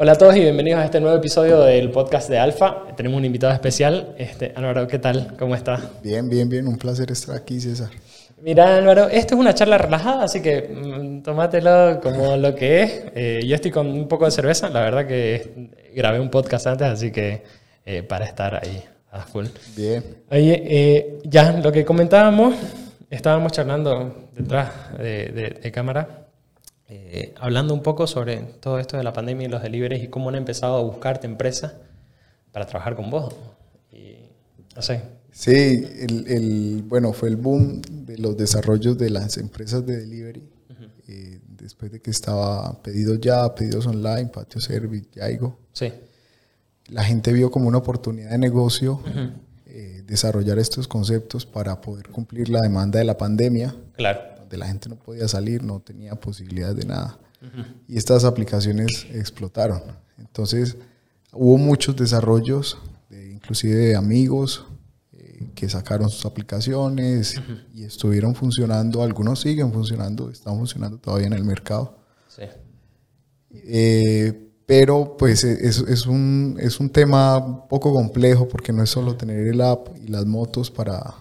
Hola a todos y bienvenidos a este nuevo episodio del podcast de Alfa. Tenemos un invitado especial. Este, Álvaro, ¿qué tal? ¿Cómo estás? Bien, bien, bien. Un placer estar aquí, César. Mira, Álvaro, esto es una charla relajada, así que mm, tómatelo como lo que es. Eh, yo estoy con un poco de cerveza. La verdad que grabé un podcast antes, así que eh, para estar ahí a full. Bien. Oye, eh, ya lo que comentábamos, estábamos charlando detrás de, de cámara eh, hablando un poco sobre todo esto de la pandemia y los deliveries y cómo han empezado a buscarte empresas para trabajar con vos. Y, no sé. Sí, el, bueno, fue el boom de los desarrollos de las empresas de delivery. Eh, después de que estaba pedido ya, pedidos online, patio service, Yaigo. Sí. La gente vio como una oportunidad de negocio eh, desarrollar estos conceptos para poder cumplir la demanda de la pandemia. Claro de la gente no podía salir, no tenía posibilidad de nada. Y estas aplicaciones explotaron. Entonces, hubo muchos desarrollos, inclusive de amigos, eh, que sacaron sus aplicaciones y estuvieron funcionando. Algunos siguen funcionando, están funcionando todavía en el mercado. Sí. Eh, pero pues es, es, un, es un tema poco complejo porque no es solo tener el app y las motos para,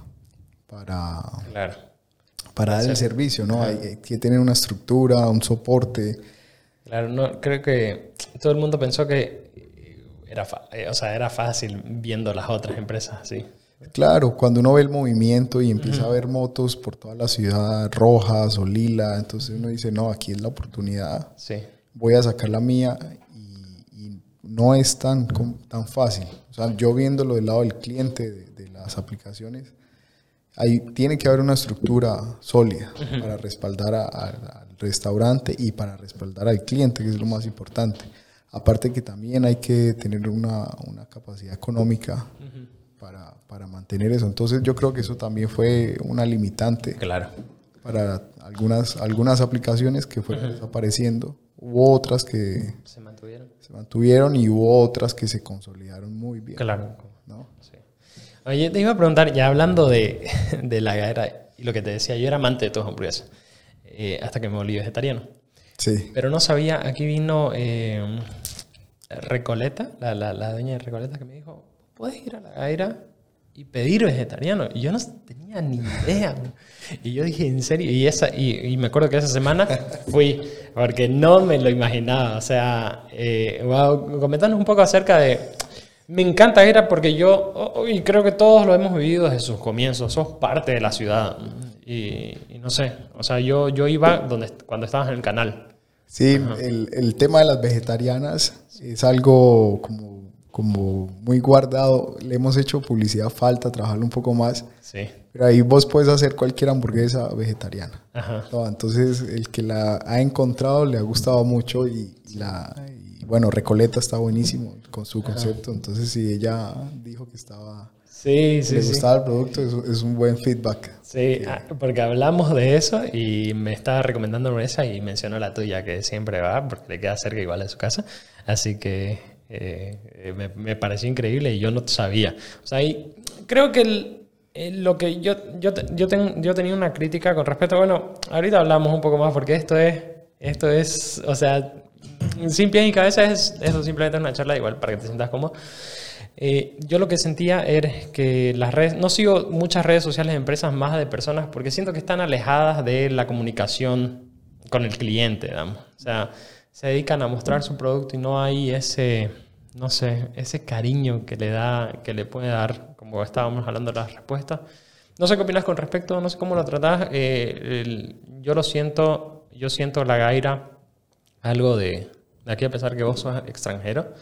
para, claro para dar el servicio, ¿no? Hay, que tener una estructura, un soporte. Claro, no, creo que todo el mundo pensó que era, eh, o sea, era fácil viendo las otras empresas sí. Claro, cuando uno ve el movimiento y empieza a ver motos por toda la ciudad rojas o lila, entonces uno dice, no, aquí es la oportunidad. Sí. Voy a sacar la mía y, no es tan, tan fácil. O sea, yo viéndolo del lado del cliente de, de las aplicaciones, tiene que haber una estructura sólida para respaldar al restaurante y para respaldar al cliente, que es lo más importante. Aparte que también hay que tener una, una capacidad económica para, para, mantener eso. Entonces yo creo que eso también fue una limitante claro. para algunas, algunas aplicaciones que fueron desapareciendo. Hubo otras que se mantuvieron. se mantuvieron y hubo otras que se consolidaron muy bien. Claro. ¿no? Sí. Oye, te iba a preguntar, ya hablando de, la guerra y lo que te decía, yo era amante de tus hamburguesas, eh, hasta que me volví vegetariano. Sí. Pero no sabía, aquí vino eh, Recoleta, la, la, dueña de Recoleta, que me dijo, puedes ir a la gaira y pedir vegetariano. Y yo no tenía ni idea. Y yo dije, ¿en serio? Y, esa, y, me acuerdo que esa semana fui, porque no me lo imaginaba. O sea, eh, un poco acerca de me encanta era porque yo, y creo que todos lo hemos vivido desde sus comienzos, sos parte de la ciudad. Y, no sé, o sea, yo, yo iba donde, cuando estabas en el canal. Sí, el, el, tema de las vegetarianas es algo como, como muy guardado. Le hemos hecho publicidad, falta trabajarlo un poco más. Sí. Pero ahí vos puedes hacer cualquier hamburguesa vegetariana. Ajá. entonces, el que la ha encontrado le ha gustado mucho y, la, bueno, Recoleta está buenísimo con su concepto, entonces si ella dijo que estaba... Sí, sí, le gustaba el producto, es, un buen feedback. Sí, ah, porque hablamos de eso y me estaba recomendando esa y mencionó la tuya que siempre va porque le queda cerca igual de su casa. Así que eh, me, pareció increíble y yo no sabía. O sea, y creo que lo que yo, yo, yo, yo tenía una crítica con respecto, bueno, ahorita hablamos un poco más porque esto es, esto es, o sea, sin pie ni cabeza es eso simplemente una charla igual para que te sientas cómodo. Eh, yo lo que sentía era que las redes, no sigo muchas redes sociales de empresas más de personas porque siento que están alejadas de la comunicación con el cliente, digamos. O sea, se dedican a mostrar su producto y no hay ese, no sé, ese cariño que le da, que le puede dar, como estábamos hablando de las respuestas. No sé qué opinas con respecto, no sé cómo lo tratás. Eh, yo lo siento, yo siento la gaira algo de, de aquí a pesar que vos sos extranjero.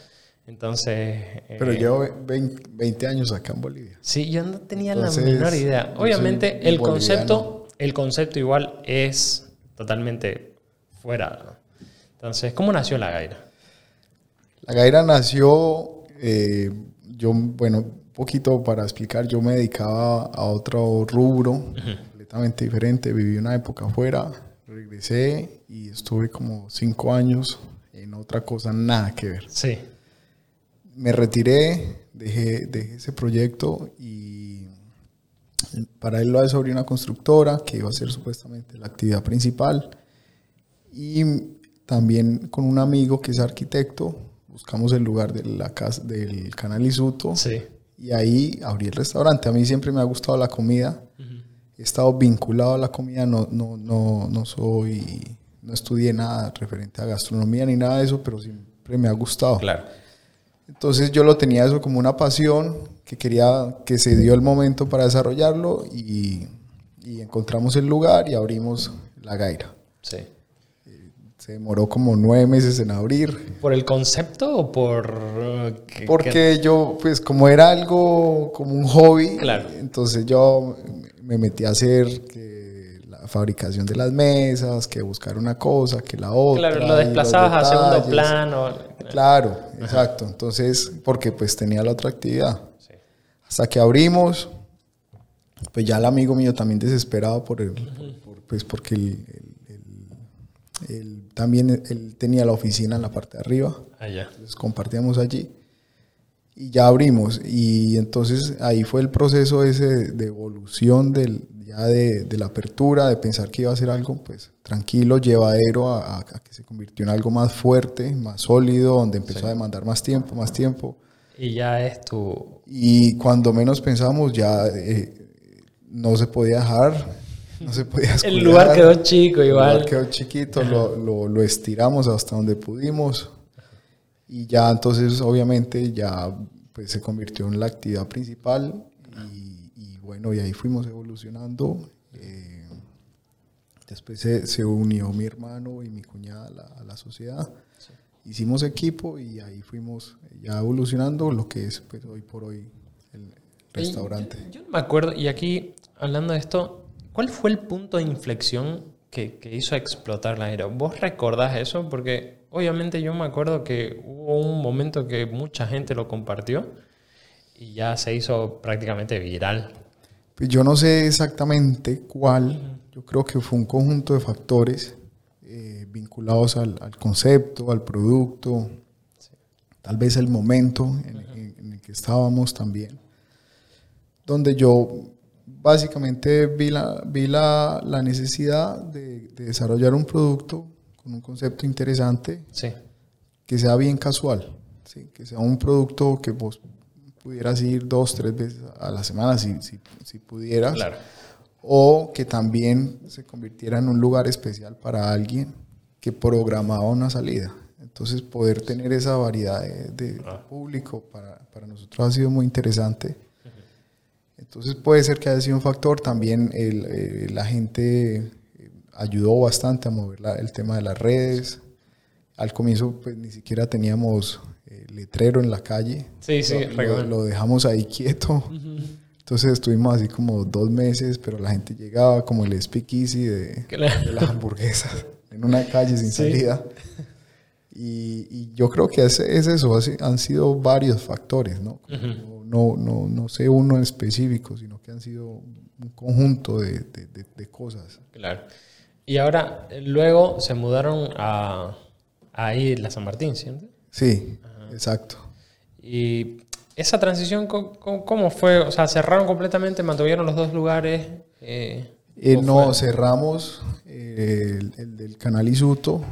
Entonces... Pero eh, llevo 20, años acá en Bolivia. Sí, yo no tenía la menor idea. Obviamente el concepto, el concepto igual es totalmente fuera. Entonces, ¿cómo nació la Gaira? La Gaira nació, eh, yo, bueno, un poquito para explicar, yo me dedicaba a otro rubro completamente diferente. Viví una época afuera, regresé y estuve como cinco años otra cosa, nada que ver. Sí. Me retiré, dejé, ese proyecto y para él lo sobre una constructora que iba a ser supuestamente la actividad principal y también con un amigo que es arquitecto buscamos el lugar de la casa, del canal Isuto Sí. y ahí abrí el restaurante. A mí siempre me ha gustado la comida. He estado vinculado a la comida, no, no, no, no soy, no estudié nada referente a gastronomía ni nada de eso, pero siempre me ha gustado. Claro. Entonces yo lo tenía eso como una pasión, que quería que se dio el momento para desarrollarlo y, y encontramos el lugar y abrimos la Gaira. Sí. Se demoró como nueve meses en abrir. ¿Por el concepto o por...? uh, que- que- Porque yo, pues como era algo como un hobby, Claro. entonces yo me metí a hacer que fabricación de las mesas, que buscar una cosa, que la otra. Claro, lo desplazabas a segundo plano. Claro, exacto. Entonces, porque pues tenía la otra actividad. Sí. Hasta que abrimos, pues ya el amigo mío también desesperado por el, por- por- pues porque él también él tenía la oficina en la parte de arriba, Allá. entonces compartíamos allí y ya abrimos y entonces ahí fue el proceso ese de, evolución del, ya de, de la apertura, de pensar que iba a ser algo pues tranquilo, llevadero a, a- a que se convirtió en algo más fuerte, más sólido, donde empezó a demandar más tiempo, más tiempo. Y ya es tu... Y cuando menos pensamos ya eh, no se podía dejar, no se podía El descuidar. lugar quedó chico El igual. lugar quedó chiquito, lo, lo- lo estiramos hasta donde pudimos y ya entonces obviamente ya pues se convirtió en la actividad principal y, y bueno, y ahí fuimos evolucionando. eh, después se, se unió mi hermano y mi cuñada a la, a la sociedad. Hicimos equipo y ahí fuimos ya evolucionando lo que es pues, hoy por hoy el restaurante. Yo, yo me acuerdo, y aquí hablando de esto, ¿cuál fue el punto de inflexión que, que hizo explotar la era? ¿Vos recordás eso? Porque obviamente yo me acuerdo que hubo un momento que mucha gente lo compartió y ya se hizo prácticamente viral. Pues yo no sé exactamente cuál, yo creo que fue un conjunto de factores eh, vinculados al, al concepto, al producto, tal vez el momento en, en- en el que estábamos también, donde yo básicamente vi la, vi la, la necesidad de, de desarrollar un producto con un concepto interesante Sí, que sea bien casual, ¿sí? que sea un producto que vos pudieras ir dos, tres veces a la semana si, si, si pudieras, claro. o que también se convirtiera en un lugar especial para alguien que programaba una salida. Entonces poder tener esa variedad de, de Ah. público para, para nosotros ha sido muy interesante. Entonces puede ser que haya sido un factor, también el, eh, la gente ayudó bastante a mover la- el tema de las redes. Al comienzo pues ni siquiera teníamos eh, letrero en la calle. Sí, sí, lo, lo, dejamos ahí quieto. Entonces estuvimos así como dos meses, pero la gente llegaba como el speakeasy de, Claro. de las hamburguesas en una calle sin Sí. salida. Y, y yo creo que es, es eso, han sido varios factores, ¿no? Ujú. no, no, no sé uno en específico, sino que han sido un conjunto de, de- de- de cosas. Claro. Y ahora, luego se mudaron a, a ahí, la San Martín, ¿cierto? Sí, exacto. Y esa transición, ¿cómo, fue? O sea, cerraron completamente, mantuvieron los dos lugares. eh, Eh, ¿cómo no, fue? cerramos eh, el, el del canal Isuto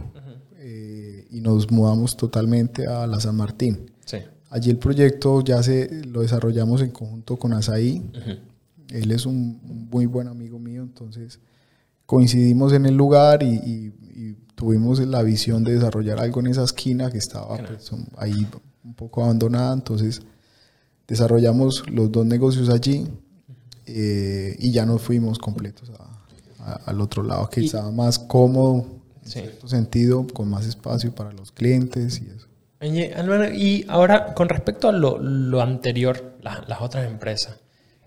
eh, y nos mudamos totalmente a la San Martín. Sí. Allí el proyecto ya se lo desarrollamos en conjunto con Asaí. Ujú. Él es un muy buen amigo mío, entonces coincidimos en el lugar y, y- y tuvimos la visión de desarrollar algo en esa esquina que estaba pues, ahí un poco abandonada. Entonces desarrollamos los dos negocios allí eh, y ya nos fuimos completos a- a- al otro lado, que Y- estaba más cómodo en Sí. cierto sentido, con más espacio para los clientes y eso. Y ahora, con respecto a lo, lo anterior, la- las otras empresas,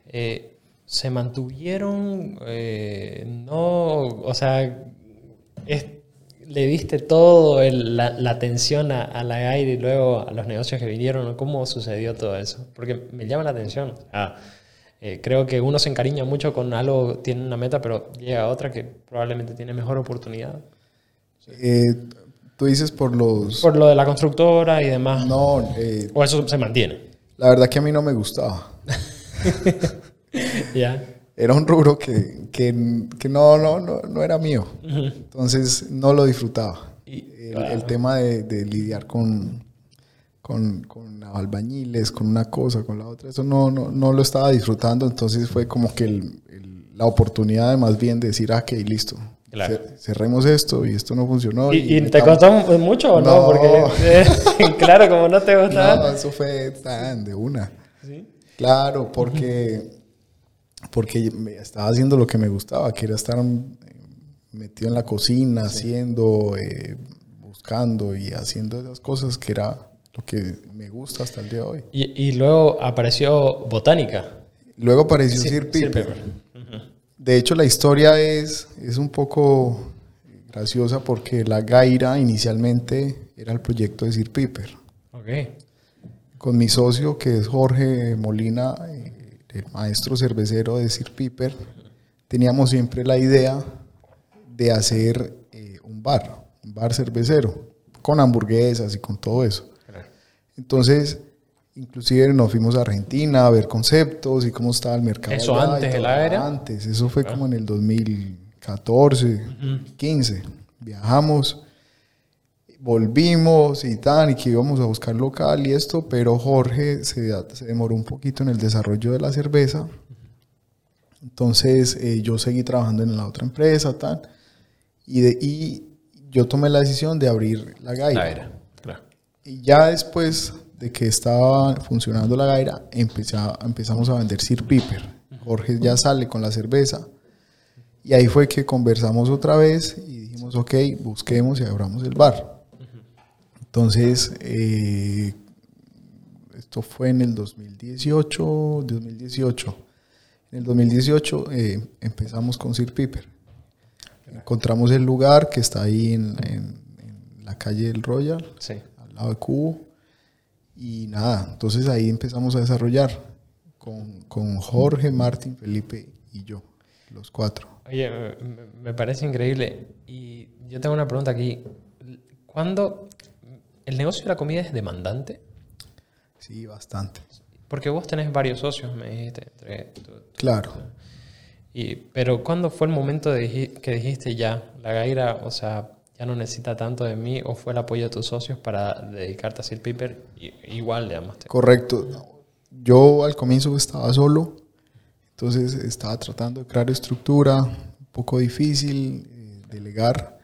eh, ¿se mantuvieron? eh, no, o sea, es- ¿le diste todo el- la, la atención a, a la aire y luego a los negocios que vinieron? ¿Cómo sucedió todo eso? Porque me llama la atención. Ah, eh, creo que uno se encariña mucho con algo, tiene una meta, pero llega otra que probablemente tiene mejor oportunidad. Eh, Tú dices por los... Por lo de la constructora y demás. No, O eso se mantiene. la verdad que a mí no me gustaba. Era un rubro que, que, que no, no, no, no era mío. Entonces no lo disfrutaba. Y- El, el tema de, de lidiar con, con, con albañiles, con una cosa, con la otra. Eso no, no, no lo estaba disfrutando, entonces fue como que el, la oportunidad de más bien decir, ah, ok, listo. Cerremos esto y esto no funcionó. ¿Y, te costó mucho o no? Porque, eh, claro, como no te gustaba. No, eso fue tan de una. ¿Sí? Claro, porque, porque estaba haciendo lo que me gustaba, que era estar metido en la cocina, haciendo, eh, buscando y haciendo esas cosas que era lo que me gusta hasta el día de hoy. Y, luego apareció Botánica. Luego apareció Sir, Piper. De hecho, la historia es, es un poco graciosa porque la Gaira inicialmente era el proyecto de Sir Piper. Okay. Con mi socio, que es Jorge Molina, eh, el maestro cervecero de Sir Piper, teníamos siempre la idea de hacer eh, un bar, un bar cervecero, con hamburguesas y con todo eso. Entonces, inclusive nos fuimos a Argentina a ver conceptos y cómo estaba el mercado. ¿Eso antes de la era? Antes, eso fue como en el 2014, 15. Viajamos, volvimos y tal, y que íbamos a buscar local y esto, pero Jorge se, se demoró un poquito en el desarrollo de la cerveza. Entonces eh, yo seguí trabajando en la otra empresa, tal, y, de, y yo tomé la decisión de abrir la Gaira. La era, claro. Y ya después de que estaba funcionando la gaira, empezamos a vender Sir Piper. Jorge ya sale con la cerveza. Y ahí fue que conversamos otra vez y dijimos, ok, busquemos y abramos el bar. Entonces, eh, esto fue en el 2018, 2018. En el 2018 eh, empezamos con Sir Piper. Encontramos el lugar que está ahí en, en la calle del Royal, al lado de Cubo. Y nada, entonces ahí empezamos a desarrollar con, con Jorge, Martín, Felipe y yo, los cuatro. Oye, me, parece increíble. Y yo tengo una pregunta aquí. ¿Cuándo el negocio de la comida es demandante? Sí, bastante. Porque vos tenés varios socios, me dijiste. claro. Y, pero ¿cuándo fue el momento de, que dijiste ya, la gaira, o sea, ya no necesita tanto de mí o fue el apoyo de tus socios para dedicarte a Sil Piper, igual, digamos. Correcto. Yo al comienzo estaba solo, entonces estaba tratando de crear estructura, un poco difícil, eh, delegar.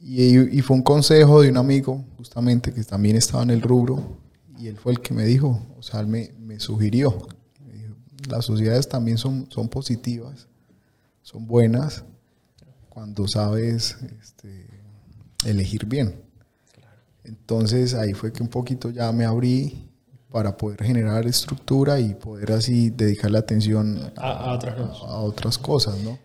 Y, y, fue un consejo de un amigo, justamente, que también estaba en el rubro, y él fue el que me dijo, o sea, él me, me sugirió. las sociedades también son, son positivas, son buenas, cuando sabes este, elegir bien. Entonces ahí fue que un poquito ya me abrí para poder generar estructura y poder así dedicarle atención a, otras, cosas, ¿no?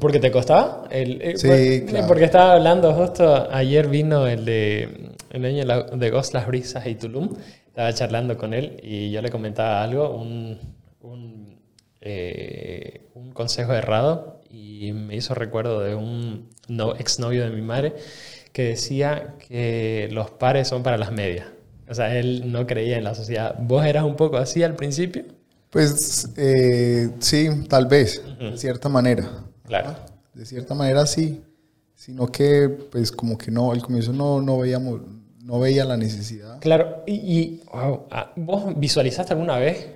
¿Porque te costaba? El, eh, sí, claro. Porque estaba hablando justo, ayer vino el de el año de Ghost, Las Brisas y Tulum, estaba charlando con él y yo le comentaba algo, un, un, eh, un consejo errado y me hizo recuerdo de un no, exnovio de mi madre que decía que los pares son para las medias. O sea, él no creía en la sociedad. ¿Vos eras un poco así al principio? Pues eh, sí, tal vez, de cierta manera. Claro. De cierta manera sí, sino que pues como que no, al comienzo no, no veíamos, no veía la necesidad. Claro, y, ah, ¿vos visualizaste alguna vez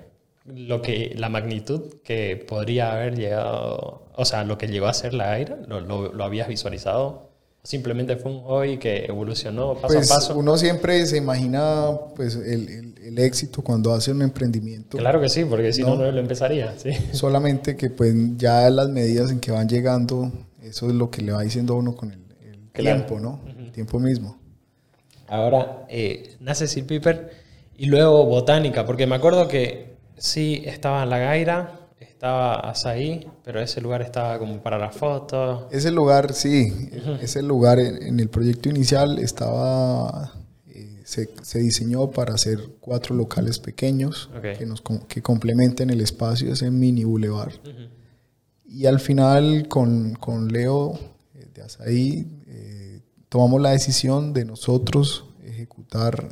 lo que, la magnitud que podría haber llegado, o sea, lo que llegó a ser la aire? ¿Lo, lo habías visualizado? Simplemente fue un hobby que evolucionó paso a pues, paso? Uno siempre se imagina pues, el, el, éxito cuando hace un emprendimiento. Claro que sí, porque si no, no, lo empezaría. ¿sí? Solamente que pues ya las medidas en que van llegando, eso es lo que le va diciendo a uno con el, tiempo, ¿no? El tiempo mismo. Ahora, eh, nace Sir Piper y luego Botánica, porque me acuerdo que sí estaba en La Gaira, estaba Azaí, pero ese lugar estaba como para las fotos. Ese lugar, sí, ese lugar en, el proyecto inicial estaba, eh, se, diseñó para hacer cuatro locales pequeños que, nos, que complementen el espacio, ese mini boulevard. Y al final con, con Leo eh, de Azaí eh, tomamos la decisión de nosotros ejecutar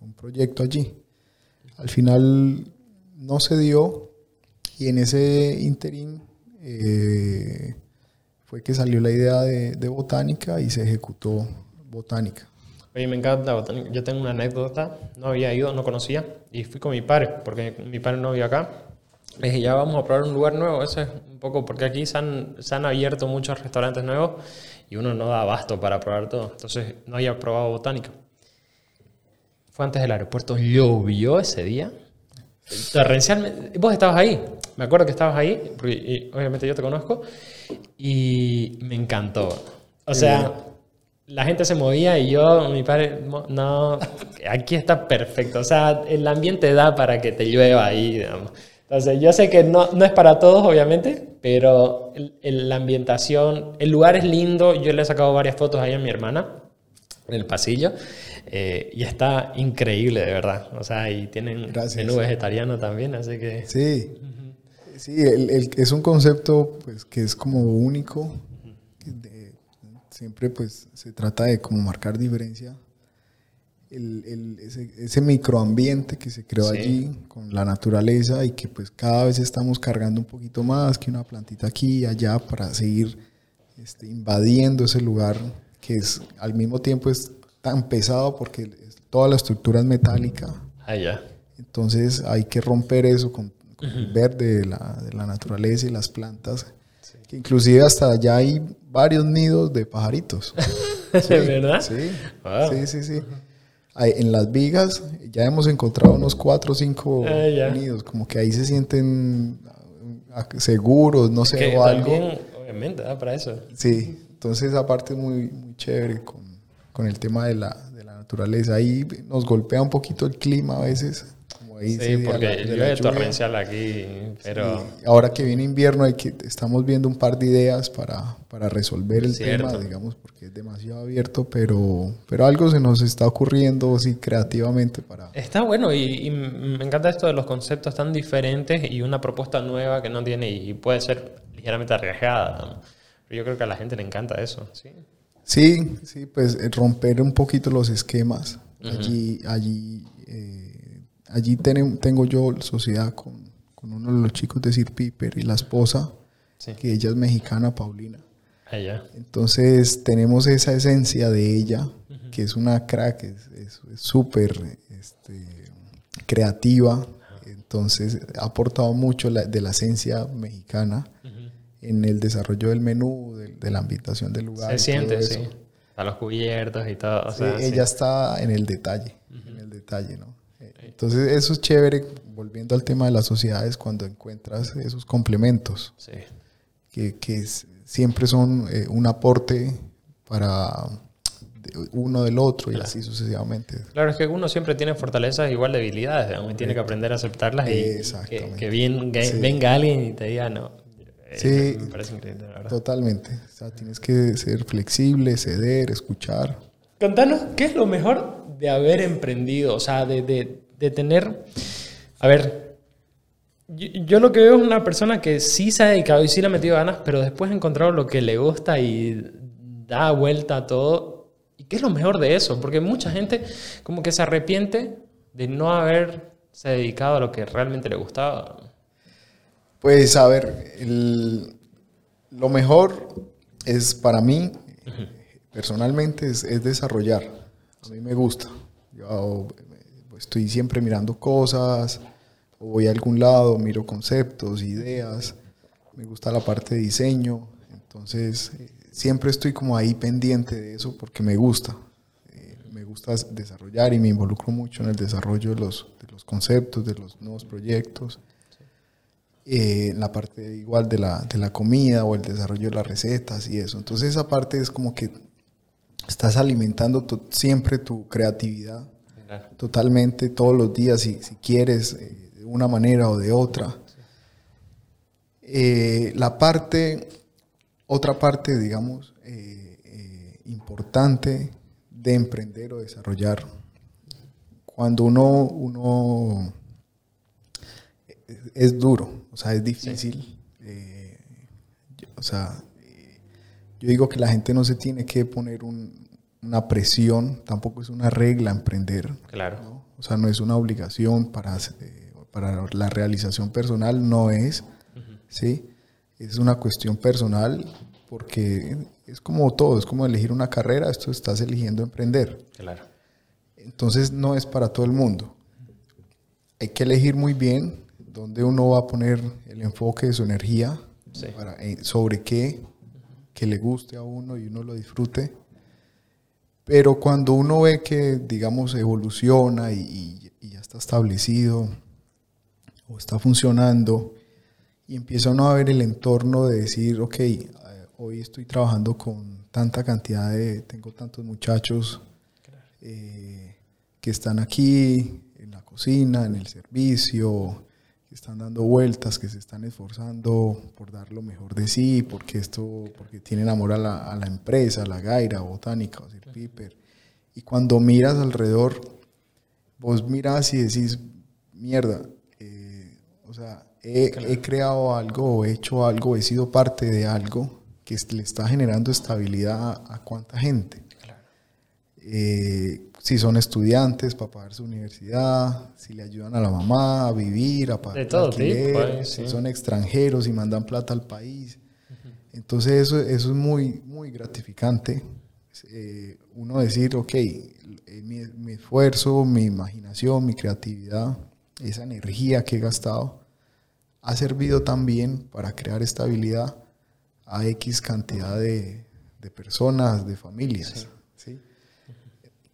un proyecto allí. Al final no se dio y en ese interín fue que salió la idea de, botánica y se ejecutó botánica. Oye, me encanta botánica. Yo tengo una anécdota, no había ido, no conocía, y fui con mi padre, porque mi padre no vive acá. Le dije, ya vamos a probar un lugar nuevo, eso es un poco, porque aquí se han, se han abierto muchos restaurantes nuevos y uno no da abasto para probar todo. Entonces no había probado botánica. Fue antes del aeropuerto, llovió ese día. Torrencialmente. Vos estabas ahí, me acuerdo que estabas ahí, porque y obviamente yo te conozco, y me encantó. O sea, la gente se movía y yo, mi padre, no, aquí está perfecto. O sea, el ambiente da para que te llueva ahí, digamos. Entonces, yo sé que no, no es para todos, obviamente, pero el- el- la ambientación, el lugar es lindo. Yo le he sacado varias fotos ahí a mi hermana en el pasillo eh, y está increíble, de verdad. O sea, y tienen Gracias. menú vegetariano también, así que... Sí, sí, el- el- es un concepto pues que es como único. de- siempre pues se trata de como marcar diferencia. El, el- ese, ese microambiente que se creó Sí. allí con la naturaleza y que pues cada vez estamos cargando un poquito más que una plantita aquí y allá para seguir este, invadiendo ese lugar que es al mismo tiempo es tan pesado porque toda la estructura es metálica. Ah, ya. Entonces hay que romper eso con, con el verde de la, de la naturaleza y las plantas. Que inclusive hasta allá hay varios nidos de pajaritos. ¿Verdad? Sí, Wow. sí, sí, sí. En las vigas ya hemos encontrado unos cuatro o cinco Ah, nidos, como que ahí se sienten ah, seguros, no sé, Que o algo. también, obviamente, da para eso. Sí, entonces esa parte es muy, muy chévere con, con el tema de la, de la naturaleza. Ahí nos golpea un poquito el clima a veces. Como ahí Sí, porque llueve torrencial aquí, pero... Y ahora que viene invierno, hay que, estamos viendo un par de ideas para, para resolver el Cierto. tema, digamos, porque es demasiado abierto, pero, pero algo se nos está ocurriendo, sí, creativamente para... Está bueno y, y me encanta esto de los conceptos tan diferentes y una propuesta nueva que no tiene y puede ser ligeramente arriesgada. ¿no? Yo creo que a la gente le encanta eso, ¿sí? Sí, sí, pues eh, romper un poquito los esquemas. Allí, allí, eh, allí tengo yo sociedad con, con uno de los chicos de Sir Piper y la esposa, Sí. que ella es mexicana, Paulina. Allá. Entonces tenemos esa esencia de ella, que es una crack, es es- es súper este, creativa. Entonces ha aportado mucho la- de la esencia mexicana en el desarrollo del menú, de, de la ambientación del lugar. Se siente, sí. A los cubiertos y todo. O Sí, sea, sí. ella está en el detalle, en el detalle, ¿no? Entonces eso es chévere, volviendo al tema de las sociedades, cuando encuentras esos complementos Sí. que, que es- siempre son eh, un aporte para uno del otro y así sucesivamente. Claro, es que uno siempre tiene fortalezas igual debilidades, digamos, y tiene que aprender a aceptarlas y que, que bien- que Sí. venga alguien y te diga, no. Eh, Sí. Me parece increíble, la verdad. Totalmente. O sea, tienes que ser flexible, ceder, escuchar. Contanos, ¿qué es lo mejor de haber emprendido? O sea, de, de- de tener... A ver, yo, yo lo que veo es una persona que sí se ha dedicado y sí le ha metido ganas, pero después ha encontrado lo que le gusta y da vuelta a todo. ¿Y qué es lo mejor de eso? Porque mucha gente como que se arrepiente de no haberse dedicado a lo que realmente le gustaba. Pues a ver, el- lo mejor es para mí, personalmente, es, es desarrollar. A mí me gusta. Yo estoy siempre mirando cosas, o voy a algún lado, miro conceptos, ideas. Me gusta la parte de diseño. Entonces, eh, siempre estoy como ahí pendiente de eso porque me gusta. Eh, me gusta desarrollar y me involucro mucho en el desarrollo de los, de los conceptos, de los nuevos proyectos eh, en la parte igual de la, de la comida o el desarrollo de las recetas y eso. Entonces esa parte es como que estás alimentando tu- siempre tu creatividad totalmente todos los días si, si quieres eh, de una manera o de otra. Eh, la parte, otra parte, digamos, eh, eh, importante de emprender o desarrollar, cuando uno, uno es, duro, o sea, es difícil. eh, yo- o sea, eh, yo digo que la gente no se tiene que poner un- una presión, tampoco es una regla emprender. Claro. ¿no? O sea, no es una obligación para, eh, para la realización personal, no es, ¿sí? Es una cuestión personal porque es como todo, es como elegir una carrera, esto estás eligiendo emprender. Claro. Entonces no es para todo el mundo. Hay que elegir muy bien dónde uno va a poner el enfoque de su energía, para, eh, sobre qué, que le guste a uno y uno lo disfrute. Pero cuando uno ve que, digamos, evoluciona y, y ya está establecido o está funcionando, y empieza uno a ver el entorno de decir, ok, eh, hoy estoy trabajando con tanta cantidad de, tengo tantos muchachos eh, que están aquí en la cocina, en el servicio, están dando vueltas, que se están esforzando por dar lo mejor de sí, porque esto, porque tienen amor a la, a la empresa, a la gaira, botánica, o el piper. Y cuando miras alrededor, vos miras y decís, mierda, eh, o sea, he, creado algo, he hecho algo, he sido parte de algo que le está generando estabilidad a, cuánta gente. Eh, si son estudiantes para pagar su universidad, si le ayudan a la mamá a vivir, a pagar de todo tipo, si son extranjeros y mandan plata al país. Entonces eso, eso es muy, muy gratificante. Eh, uno decir, ok, eh, mi, mi, esfuerzo, mi imaginación, mi creatividad, esa energía que he gastado, ha servido también para crear estabilidad a X cantidad de, personas, de familias. Sí.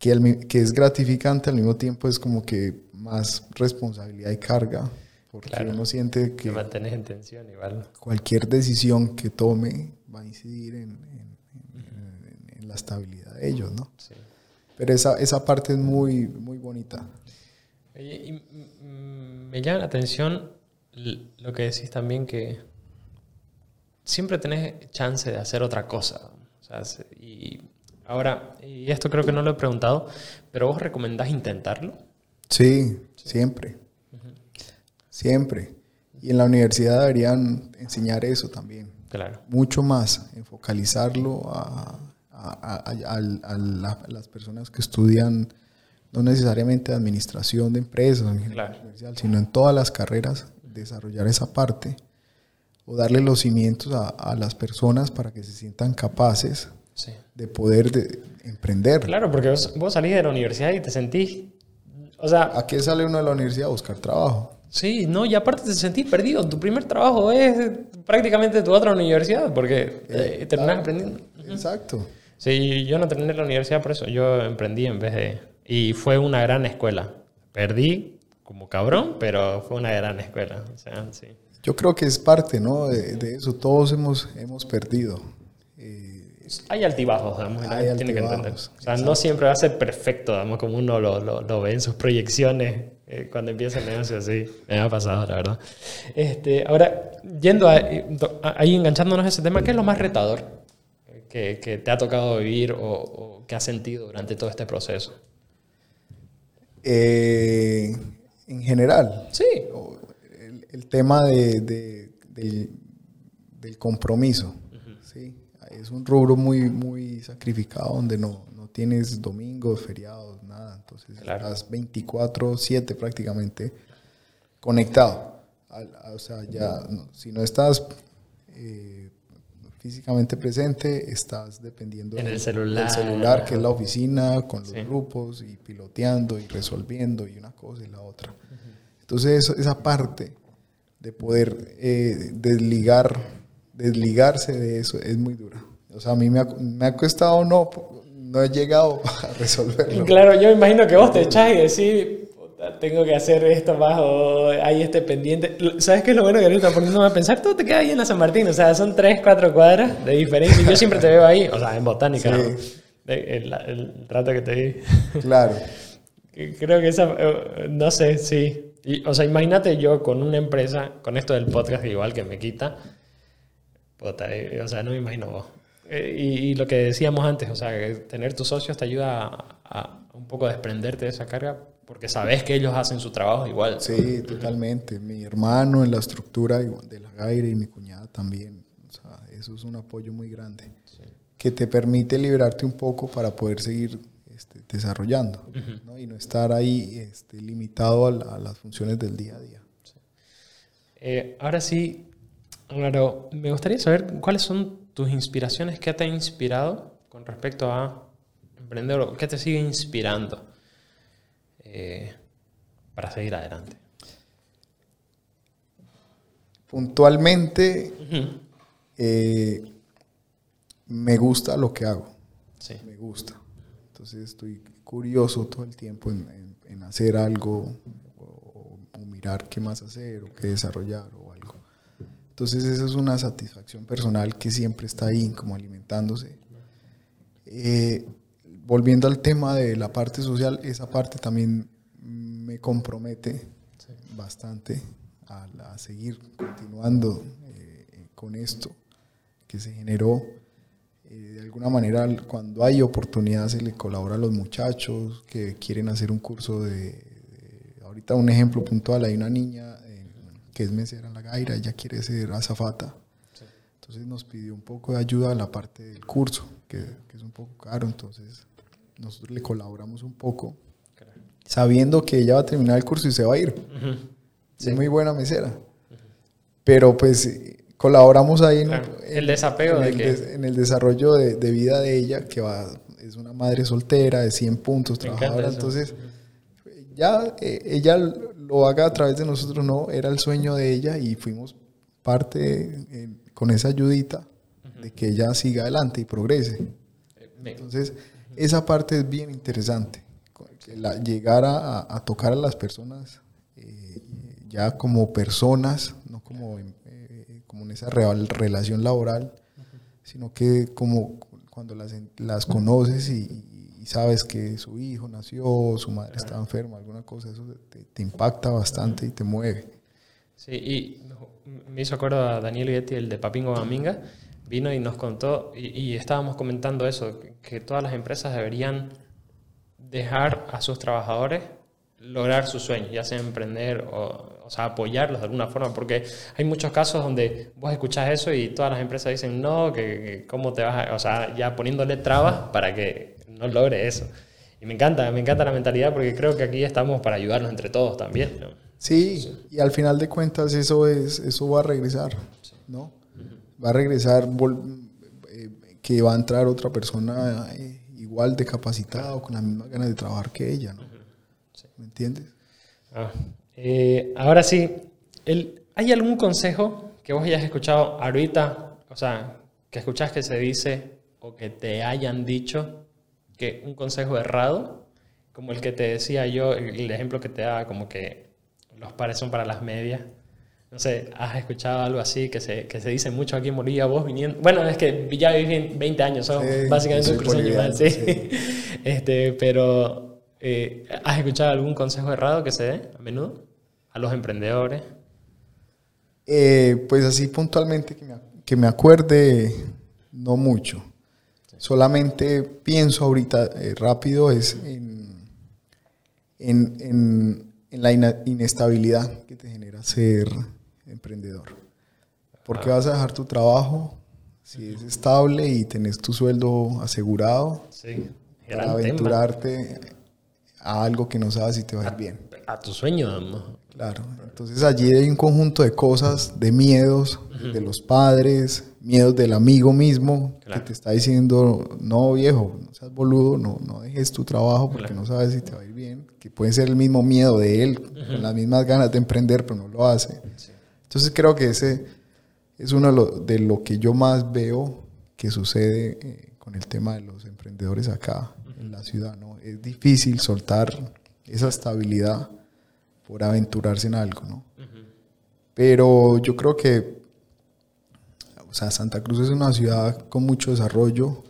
Que, que, es gratificante, al mismo tiempo es como que más responsabilidad y carga, porque uno siente que... mantienes en tensión igual. Cualquier decisión que tome va a incidir en, la estabilidad de ellos, ¿no? Sí. Pero esa, esa parte es muy, muy bonita. y me llama la atención lo que decís también que siempre tenés chance de hacer otra cosa. y ahora, y esto creo que no lo he preguntado, pero vos recomendás intentarlo. Sí, siempre. Siempre. Y en la universidad deberían enseñar eso también. Claro. Mucho más, enfocalizarlo a, las personas que estudian no necesariamente administración de empresas, sino en todas las carreras, desarrollar esa parte o darle los cimientos a, las personas para que se sientan capaces de poder emprender. Claro, porque vos, salís de la universidad y te sentís... O sea, ¿A qué sale uno de la universidad? A buscar trabajo. Sí, no, y aparte te sentís perdido. Tu primer trabajo es prácticamente tu otra universidad, porque eh, eh terminás aprendiendo. Exacto. Sí, yo no terminé la universidad por eso. Yo emprendí en vez de... Y fue una gran escuela. Perdí como cabrón, pero fue una gran escuela. O sea, sí. Yo creo que es parte, ¿no? De, eso. Todos hemos, hemos perdido. Hay altibajos, digamos, hay tiene que entender. O sea, no siempre va a ser perfecto, digamos, como uno lo, lo, lo ve en sus proyecciones eh, cuando empieza el negocio así. Me ha pasado, la verdad. Este, ahora, yendo ahí enganchándonos a ese tema, ¿qué es lo más retador que, que te ha tocado vivir o, o que has sentido durante todo este proceso? Eh, en general. Sí. El, tema de, del, compromiso. Es un rubro muy, muy sacrificado donde no, no tienes domingos, feriados, nada. Entonces estás 24-7 prácticamente conectado. o sea, ya, si no estás eh, físicamente presente, estás dependiendo en el celular. del celular, que es la oficina, con los grupos y piloteando y resolviendo y una cosa y la otra. Entonces esa parte de poder eh, desligar, desligarse de eso es muy dura. O sea, a mí me ha, me ha costado no, no he llegado a resolverlo. Claro, yo imagino que vos te echás y decís, tengo que hacer esto más o hay este pendiente. ¿Sabes qué es lo bueno que ahorita poniéndome a pensar? Todo te queda ahí en la San Martín, o sea, son tres, cuatro cuadras de diferencia. Yo siempre te veo ahí, o sea, en botánica, el, el, rato que te vi. Claro. Creo que esa, eh, no sé, sí. Y, o sea, imagínate yo con una empresa, con esto del podcast igual que me quita, eh, o sea, no me imagino vos. Eh, y, lo que decíamos antes, o sea, tener tus socios te ayuda a, a un poco desprenderte de esa carga porque sabes que ellos hacen su trabajo igual. Sí, totalmente. Mi hermano en la estructura de la Gaire y mi cuñada también. O sea, eso es un apoyo muy grande que te permite liberarte un poco para poder seguir este, desarrollando ¿no? y no estar ahí este, limitado a, las funciones del día a día. Eh, ahora sí, claro, me gustaría saber cuáles son tus inspiraciones, ¿qué te ha inspirado con respecto a emprender? ¿Qué te sigue inspirando eh, para seguir adelante? Puntualmente, eh, me gusta lo que hago. Sí. Me gusta. Entonces estoy curioso todo el tiempo en, hacer algo o, mirar qué más hacer o qué desarrollar o. Entonces esa es una satisfacción personal que siempre está ahí como alimentándose. Eh, volviendo al tema de la parte social, esa parte también me compromete bastante a, seguir continuando eh, con esto que se generó. Eh, de alguna manera, cuando hay oportunidad, se le colabora a los muchachos que quieren hacer un curso de. ahorita, un ejemplo puntual: hay una niña que es mesera en la Gaira, ella quiere ser azafata. Entonces nos pidió un poco de ayuda a la parte del curso, que, que, es un poco caro. Entonces nosotros le colaboramos un poco, sabiendo que ella va a terminar el curso y se va a ir. Es muy buena mesera. Pero pues colaboramos ahí en, el desapego en de el, que... en el desarrollo de, vida de ella, que va, es una madre soltera de 100 puntos, trabajadora. Entonces, ya eh, ella lo haga a través de nosotros, no, era el sueño de ella y fuimos parte con esa ayudita de que ella siga adelante y progrese. Entonces, esa parte es bien interesante. llegar a, a, tocar a las personas eh, ya como personas, no como, eh, como en esa real relación laboral, sino que como cuando las, las conoces y, sabes que su hijo nació, su madre está enferma, alguna cosa, eso te, impacta bastante y te mueve. Sí, y me hizo acuerdo a Daniel Getty, el de Papingo Maminga, vino y nos contó, y, y, estábamos comentando eso, que todas las empresas deberían dejar a sus trabajadores lograr sus sueños, ya sea emprender o, o sea, apoyarlos de alguna forma, porque hay muchos casos donde vos escuchás eso y todas las empresas dicen, no, que, cómo te vas a, o sea, ya poniéndole trabas para que no logre eso. Y me encanta, me encanta la mentalidad porque creo que aquí estamos para ayudarnos entre todos también. Sí, y al final de cuentas eso, es, eso va a regresar, ¿no? Va a regresar, eh, que va a entrar otra persona eh, igual de capacitado, con las mismas ganas de trabajar que ella, ¿no? ¿Me entiendes? Ah, eh, ahora sí, el, ¿hay algún consejo que vos hayas escuchado ahorita, o sea, que escuchás que se dice o que te hayan dicho que un consejo errado, como el que te decía yo, el, ejemplo que te daba, como que los pares son para las medias? No sé, ¿has escuchado algo así que se, que se dice mucho aquí en Bolivia? Vos viniendo. Bueno, es que ya viví 20 años, son básicamente un cruceño sí. sí. Este, pero eh, ¿Has escuchado algún consejo errado que se dé a menudo a los emprendedores? Eh, pues así puntualmente que me, acuerde, no mucho. Solamente pienso ahorita eh, rápido es en, en, la inestabilidad que te genera ser emprendedor. Porque ah. vas a dejar tu trabajo si es estable y tenés tu sueldo asegurado sí, para aventurarte a algo que no sabes si te va a ir bien. A tu sueño, Claro. Entonces allí hay un conjunto de cosas, de miedos de los padres, miedos del amigo mismo que te está diciendo, no viejo, no seas boludo, no, no dejes tu trabajo porque no sabes si te va a ir bien. Que puede ser el mismo miedo de él, con las mismas ganas de emprender, pero no lo hace. Entonces creo que ese es uno de lo, que yo más veo que sucede eh, con el tema de los emprendedores acá en la ciudad, ¿no? Es difícil soltar esa estabilidad por aventurarse en algo, ¿no? Pero yo creo que, o sea, Santa Cruz es una ciudad con mucho desarrollo,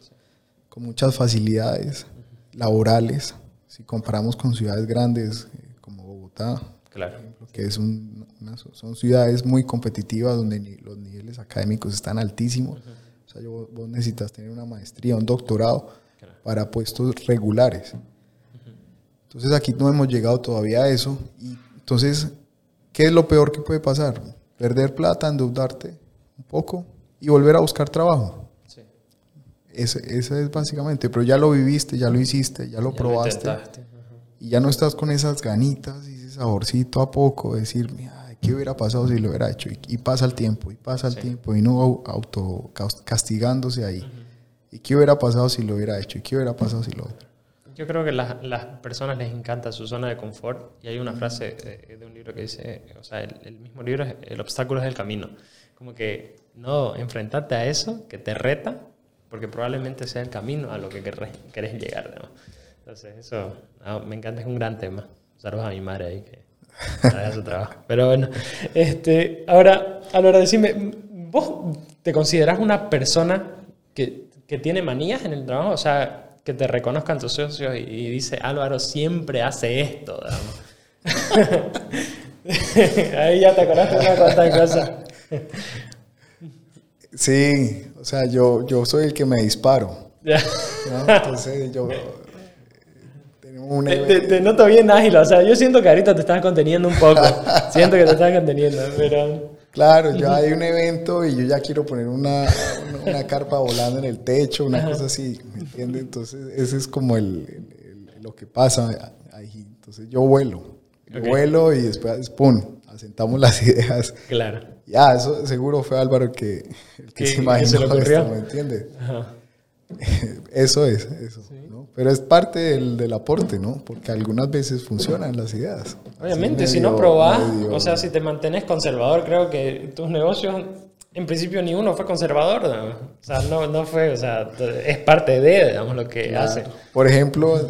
con muchas facilidades laborales, si comparamos con ciudades grandes eh, como Bogotá, claro. que es un, son ciudades muy competitivas donde los niveles académicos están altísimos. O sea, vos necesitas tener una maestría, un doctorado para puestos regulares. Entonces aquí no hemos llegado todavía a eso. Y entonces, ¿qué es lo peor que puede pasar? Perder plata, endeudarte un poco y volver a buscar trabajo. Sí. Ese, es básicamente, pero ya lo viviste, ya lo hiciste, ya lo probaste. y ya no estás con esas ganitas y ese saborcito a poco, decir, ¿qué hubiera pasado si lo hubiera hecho? Y, pasa el tiempo, y pasa el tiempo, y no auto castigándose ahí. ¿Y qué hubiera pasado si lo hubiera hecho? ¿Y qué hubiera pasado si lo otro? Yo creo que las, las personas les encanta su zona de confort y hay una frase de, de un libro que dice, o sea, el, el, mismo libro es el obstáculo es el camino. Como que no enfrentarte a eso que te reta porque probablemente sea el camino a lo que querés, llegar. ¿no? Entonces, eso ah, me encanta, es un gran tema. Saludos a mi madre ahí que haga su trabajo. Pero bueno, este, ahora, Álvaro, decime, ¿vos te consideras una persona que, que, tiene manías en el trabajo? O sea, que te reconozcan tus socios y, dice, Álvaro siempre hace esto. ahí ya te conozco una cuantas cosas. Sí, o sea, yo, yo soy el que me disparo. Entonces yo... te, noto bien ágil, o sea, yo siento que ahorita te estás conteniendo un poco. siento que te estás conteniendo, pero... Claro, ya hay un evento y yo ya quiero poner una, una, carpa volando en el techo, una cosa así, ¿me entiendes? Entonces, ese es como el, lo que pasa ahí. Entonces, yo vuelo, vuelo y después, ¡pum!, asentamos las ideas. Claro. Ya, eso seguro fue Álvaro el que, el que se imaginó esto, ¿me entiendes? Eso es, eso. ¿no? Pero es parte del, del, aporte, ¿no? Porque algunas veces funcionan las ideas. Obviamente, si no probás, o sea, si te mantienes conservador, creo que tus negocios, en principio ni uno fue conservador, O sea, no, no fue, o sea, es parte de, digamos, lo que hace. Por ejemplo,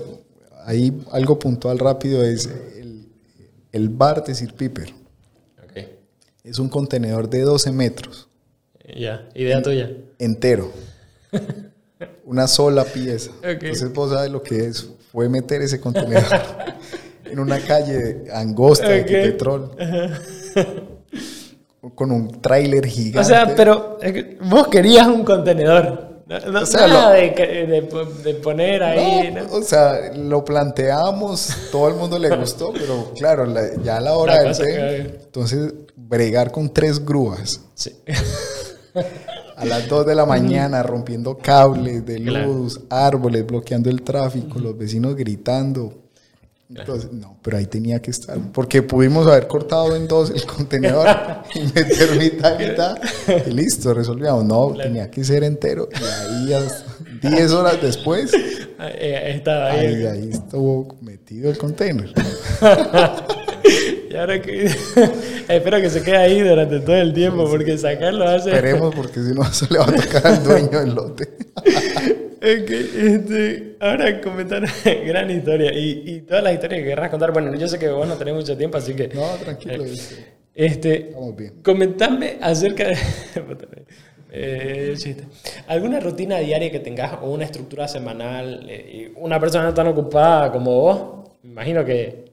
ahí algo puntual rápido es el, el bar de Sir Piper. Es un contenedor de 12 metros. Ya, idea tuya. Entero. Una sola pieza. Entonces vos sabes lo que es. Fue meter ese contenedor en una calle angosta de petróleo. Con un tráiler gigante. O sea, pero vos querías un contenedor. No, o sea, nada de, poner ahí. O sea, lo planteamos, todo el mundo le gustó, pero claro, ya a la hora del entonces bregar con tres grúas. Sí. A las 2 de la mañana rompiendo cables de luz, árboles, bloqueando el tráfico, los vecinos gritando. Entonces, no, pero ahí tenía que estar. Porque pudimos haber cortado en dos el contenedor y meter mitad, mitad. Y listo, resolvíamos. No, tenía que ser entero. Y ahí, 10 horas después, ahí, estaba ahí. ahí estuvo metido el contenedor. Y ahora que. Espero que se quede ahí durante todo el tiempo, porque sacarlo hace. Esperemos, porque si no, eso le va a tocar al dueño del lote. este, ahora comentar gran historia. Y, y, todas las historias que querrás contar. Bueno, yo sé que vos no tenés mucho tiempo, así que. No, tranquilo. Eh, este, Estamos bien. Comentame acerca de. Eh, ¿Alguna rutina diaria que tengas o una estructura semanal? Eh, una persona tan ocupada como vos, me imagino que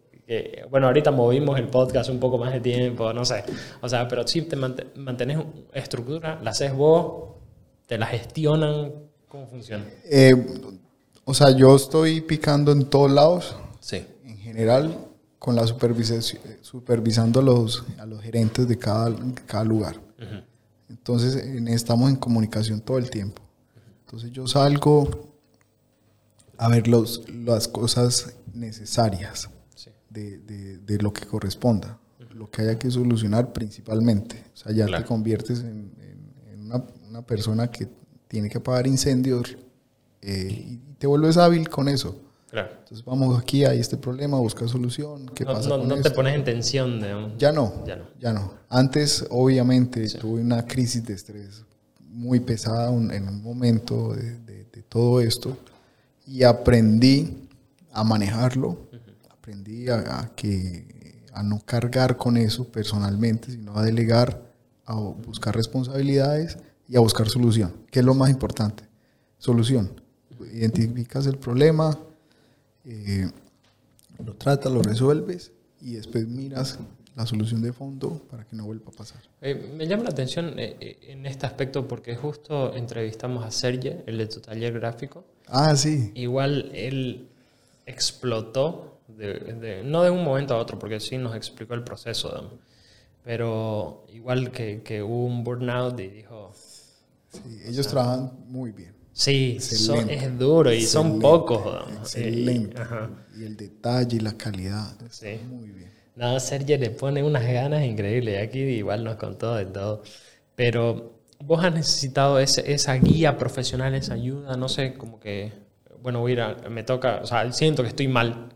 bueno, ahorita movimos el podcast un poco más de tiempo, no sé. O sea, pero si te mantienes estructura, la haces vos, te la gestionan, ¿cómo funciona? Eh, o sea, yo estoy picando en todos lados. Sí. En general, con la supervisación, supervisando a los, a los gerentes de cada, cada lugar. Entonces, estamos en comunicación todo el tiempo. Entonces, yo salgo a ver los, las cosas necesarias de, de, lo que corresponda, lo que haya que solucionar principalmente. O sea, ya te conviertes en, una, una, persona que tiene que apagar incendios eh, y te vuelves hábil con eso. Claro. Entonces vamos aquí, hay este problema, busca solución. ¿Qué no, pasa no, no te pones en tensión. Ya no, ya no, ya no. Antes, obviamente, tuve una crisis de estrés muy pesada en un momento de, de, de todo esto y aprendí a manejarlo aprendí a, que, a no cargar con eso personalmente, sino a delegar, a buscar responsabilidades y a buscar solución, que es lo más importante. Solución. Identificas el problema, eh, lo tratas, lo resuelves y después miras la solución de fondo para que no vuelva a pasar. Eh, me llama la atención eh, en este aspecto porque justo entrevistamos a Sergio, el de tu taller gráfico. Ah, sí. Igual él explotó no de un momento a otro, porque sí nos explicó el proceso, pero igual que, que, hubo un burnout y dijo... Sí, ellos trabajan muy bien. Sí, es duro y son pocos. Excelente. y el detalle y la calidad. Muy bien. No, Sergio le pone unas ganas increíbles. Aquí igual nos contó de todo. Pero vos has necesitado esa guía profesional, esa ayuda, no sé, como que, bueno, voy a me toca, o sea, siento que estoy mal.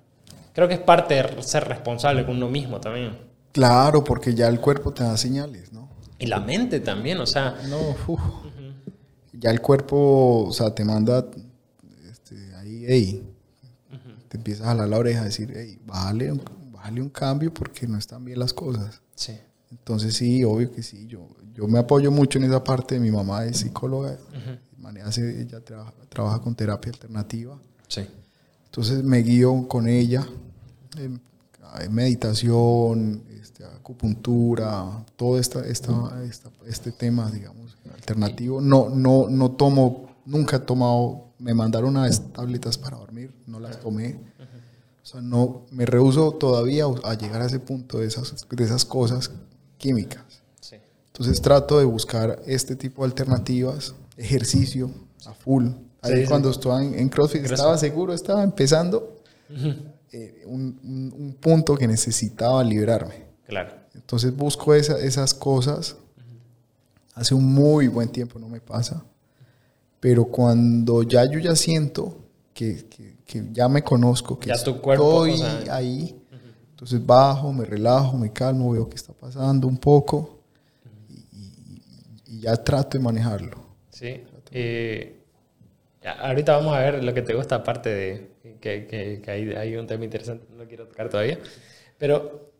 Creo que es parte de ser responsable con uno mismo también. Claro, porque ya el cuerpo te da señales, ¿no? Y la mente también, o sea. No, ya el cuerpo, o sea, te manda este, ahí, hey, te empiezas a jalar la oreja a decir, hey, bájale, un cambio porque no están bien las cosas. Sí. Entonces sí, obvio que sí, yo, yo me apoyo mucho en esa parte, mi mamá es psicóloga, ella trabaja, con terapia alternativa. Sí. Entonces me guío con ella en, meditación, este, acupuntura, todo esta, esta, este tema, digamos, alternativo. No, no, no tomo, nunca he tomado, me mandaron unas tabletas para dormir, no las tomé. O sea, no, me rehuso todavía a llegar a ese punto de esas, de esas cosas químicas. Entonces trato de buscar este tipo de alternativas, ejercicio a full. Ahí cuando estaba en, CrossFit estaba seguro, estaba empezando eh, un, un, punto que necesitaba liberarme. Claro. Entonces busco esa, esas cosas. Hace un muy buen tiempo no me pasa. Pero cuando ya yo ya siento que, que, ya me conozco, que ya tu cuerpo, estoy ahí, entonces bajo, me relajo, me calmo, veo qué está pasando un poco y, ya trato de manejarlo. Sí. Eh, ahorita vamos a ver lo que te gusta, aparte de que, hay, un tema interesante, no quiero tocar todavía. Pero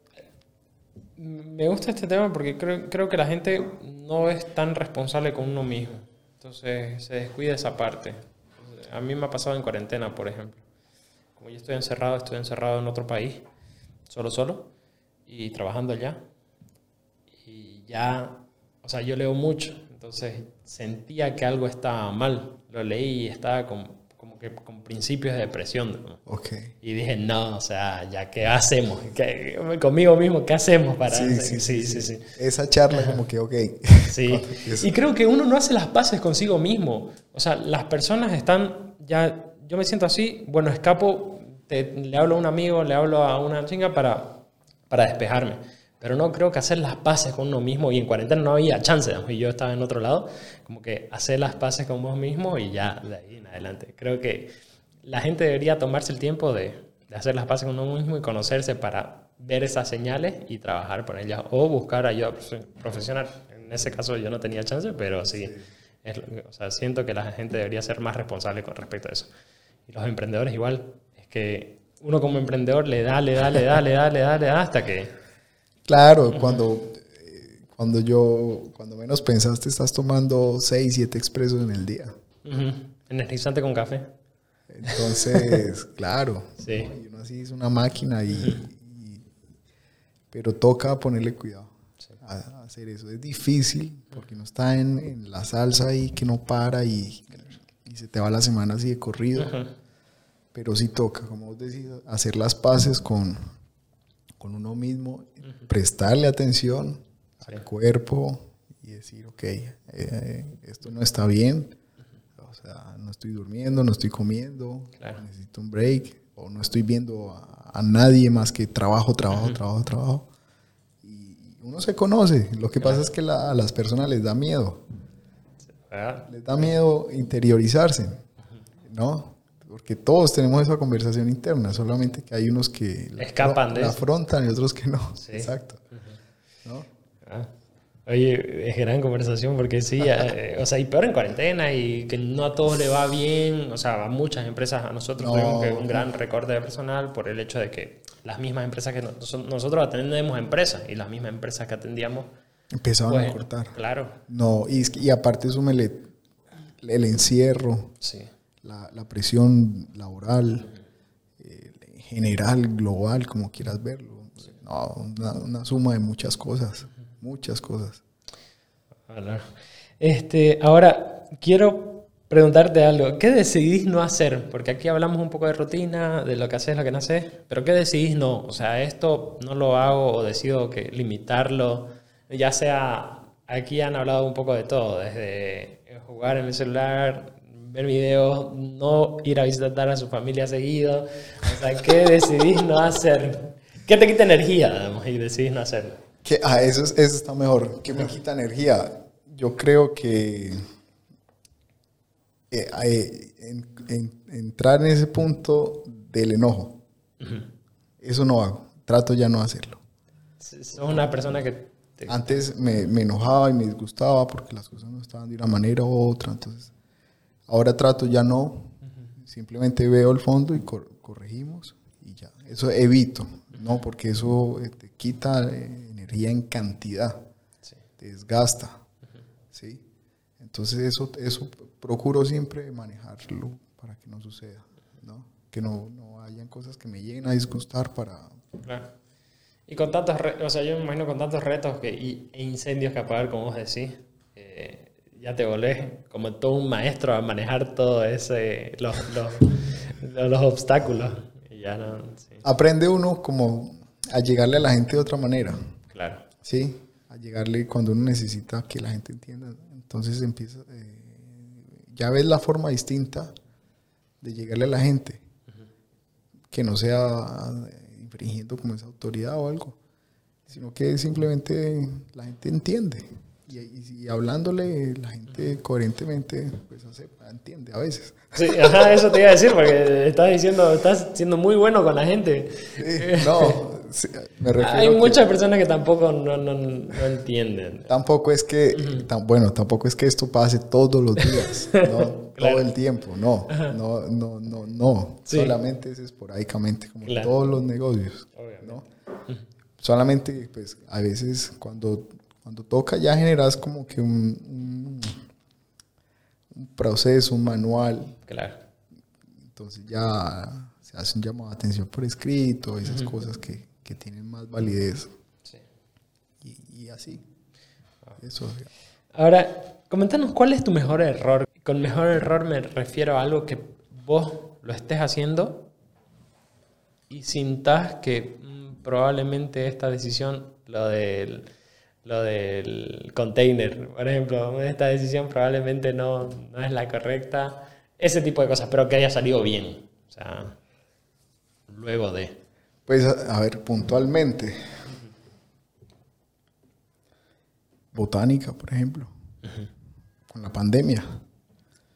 me gusta este tema porque creo, creo que la gente no es tan responsable con uno mismo. Entonces se descuida esa parte. A mí me ha pasado en cuarentena, por ejemplo. Como yo estoy encerrado, estoy encerrado en otro país solo, solo, y trabajando allá. Y ya, o sea, yo leo mucho, entonces sentía que algo estaba mal. Lo leí y estaba como, como que con principios de depresión. Okay. Y dije, no, o sea, ya, ¿qué hacemos? ¿Qué, conmigo mismo, ¿qué hacemos para...? Sí sí, sí, sí, sí, Esa charla como que, ok. Sí. y creo que uno no hace las paces consigo mismo. O sea, las personas están ya... Yo me siento así, bueno, escapo le hablo a un amigo, le hablo a una chinga para, para despejarme. Pero no creo que hacer las paces con uno mismo, y en cuarentena no había chance, y yo estaba en otro lado, como que hacer las paces con vos mismo y ya de ahí en adelante. Creo que la gente debería tomarse el tiempo de, de hacer las paces con uno mismo y conocerse para ver esas señales y trabajar por ellas o buscar ayuda profesional. En ese caso yo no tenía chance, pero sí, o sea, siento que la gente debería ser más responsable con respecto a eso. Y los emprendedores igual, que uno como emprendedor le da, le da, le da, le da, le da, le da hasta que... Claro, cuando, cuando yo, cuando menos pensaste, estás tomando 6, 7 expresos en el día. Energizante con café. Entonces, claro. Sí. uno así es una máquina y, pero toca ponerle cuidado a, hacer eso. Es difícil porque no está en, la salsa ahí que no para y, y, se te va la semana así de corrido pero sí toca, como vos decís, hacer las paces con, con uno mismo, prestarle atención al cuerpo y decir, ok, eh, esto no está bien, o sea, no estoy durmiendo, no estoy comiendo, necesito un break, o no estoy viendo a, nadie más que trabajo, trabajo, trabajo, trabajo. Y uno se conoce, lo que pasa es que a las personas les da miedo. Les da miedo interiorizarse, ¿no? Porque todos tenemos esa conversación interna, solamente que hay unos que escapan la, de afrontan y otros que no. Exacto. Ah. Oye, es gran conversación porque sí, eh, o sea, y peor en cuarentena y que no a todos le va bien, o sea, a muchas empresas, a nosotros tenemos un gran recorte de personal por el hecho de que las mismas empresas que nosotros atendemos empresas y las mismas empresas que atendíamos empezaban a pues, cortar. Claro. No, y, y aparte súmele el encierro. Sí la, presión laboral, eh, general, global, como quieras verlo. No, una, suma de muchas cosas, muchas cosas. Este, ahora, quiero preguntarte algo. ¿Qué decidís no hacer? Porque aquí hablamos un poco de rutina, de lo que haces, lo que no haces, pero ¿qué decidís no? O sea, esto no lo hago o decido que limitarlo, ya sea, aquí han hablado un poco de todo, desde jugar en el celular, ver videos, no ir a visitar a su familia seguido. O sea, ¿qué decidís no hacer? ¿Qué te quita energía, digamos, y decidís no hacerlo? Que, ah, eso, es- eso está mejor. ¿Qué me quita energía? Yo creo que eh, eh, en- en- entrar en ese punto del enojo, eso no hago. Trato ya no hacerlo. Sos una persona que... te- Antes me, me enojaba y me disgustaba porque las cosas no estaban de una manera u otra. Entonces, ahora trato ya no. Simplemente veo el fondo y cor- corregimos y ya. Eso evito, ¿no? Porque eso eh, te quita eh, energía en cantidad, Sí. te desgasta, ¿sí? Entonces, eso, eso procuro siempre manejarlo para que no suceda, ¿no? Que no, no hayan cosas que me lleguen a disgustar para... Claro. Y con tantos, re- o sea, yo me imagino con tantos retos que, y, e incendios que apagar, como vos decís, eh, ya te volvés como todo un maestro a manejar todo ese, los, los, los, los obstáculos. Y ya no, sí, Aprende uno como a llegarle a la gente de otra manera. claro. Sí, a llegarle cuando uno necesita que la gente entienda. Entonces empieza, eh, ya ves la forma distinta de llegarle a la gente, que no sea eh, infringiendo como esa autoridad o algo, sino que simplemente la gente entiende. Y, y- y hablándole, la gente coherentemente pues acepta, entiende a veces. Sí, ajá, eso te iba a decir, porque estás diciendo, estás siendo muy bueno con la gente. Sí, no, sí, me refiero Hay que- muchas personas que tampoco no, no, no entienden. Tampoco es que, tan, bueno, tampoco es que esto pase todos los días, no Claro. todo el tiempo, no, no, no, no, no. Sí. Solamente es esporádicamente, como Claro. todos los negocios, Obviamente. ¿no? Solamente, pues, a veces cuando, cuando toca ya generas como que un, proceso, un manual, Claro. entonces ya se hace un llamado de atención por escrito, esas cosas que, que tienen más validez Sí. y, y así. Eso, Ahora, comentanos cuál es tu mejor error. Con mejor error me refiero a algo que vos lo estés haciendo y sintas que mm, probablemente esta decisión, lo del, lo del container, por ejemplo, esta decisión probablemente no, no es la correcta. Ese tipo de cosas, pero que haya salido bien. O sea, luego de. Pues a, ver, puntualmente. Botánica, por ejemplo. Con la pandemia.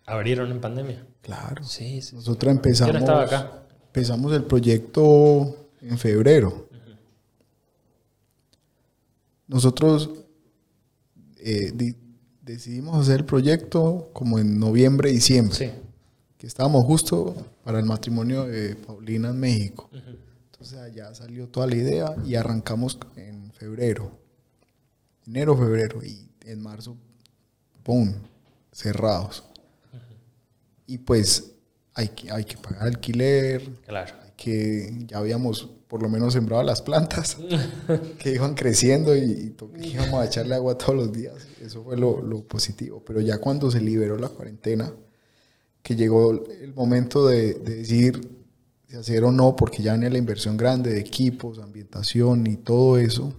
¿Abrieron en pandemia? Claro. Sí, sí. Nosotros empezamos. Yo no estaba acá. Empezamos el proyecto en febrero. Nosotros eh, di- decidimos hacer el proyecto como en noviembre, diciembre. Sí. Que estábamos justo para el matrimonio de Paulina en México. Entonces allá salió toda la idea y arrancamos en febrero. Enero, febrero. Y en marzo, ¡pum! Cerrados. Y pues hay que, hay que pagar alquiler, Claro. hay que ya habíamos por lo menos sembrado las plantas que iban creciendo y, y íbamos a echarle agua todos los días. Eso fue lo, lo positivo. Pero ya cuando se liberó la cuarentena, que llegó el momento de, de decidir si hacer o no, porque ya venía la inversión grande de equipos, ambientación y todo eso,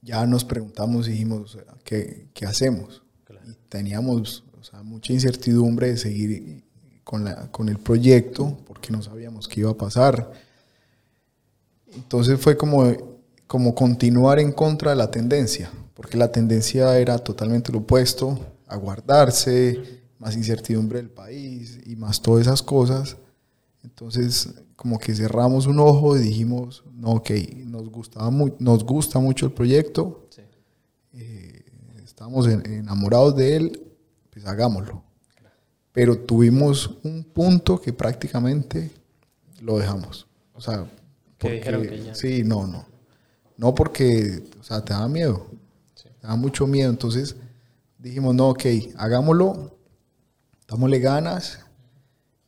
ya nos preguntamos y dijimos, ¿qué, qué hacemos? Y teníamos o sea, mucha incertidumbre de seguir con, la, con el proyecto, porque no sabíamos qué iba a pasar. Entonces fue como, como continuar en contra de la tendencia, porque la tendencia era totalmente lo opuesto, aguardarse, más incertidumbre del país y más todas esas cosas. Entonces, como que cerramos un ojo y dijimos, no, ok, nos, gustaba mu nos gusta mucho el proyecto, Sí. eh, estamos en- enamorados de él, pues hagámoslo. Pero tuvimos un punto que prácticamente lo dejamos. O sea, Que dijeron que ya. sí, no, no. No porque, o sea, te da miedo. Sí. Te da mucho miedo. Entonces dijimos, no, ok, hagámoslo, dámosle ganas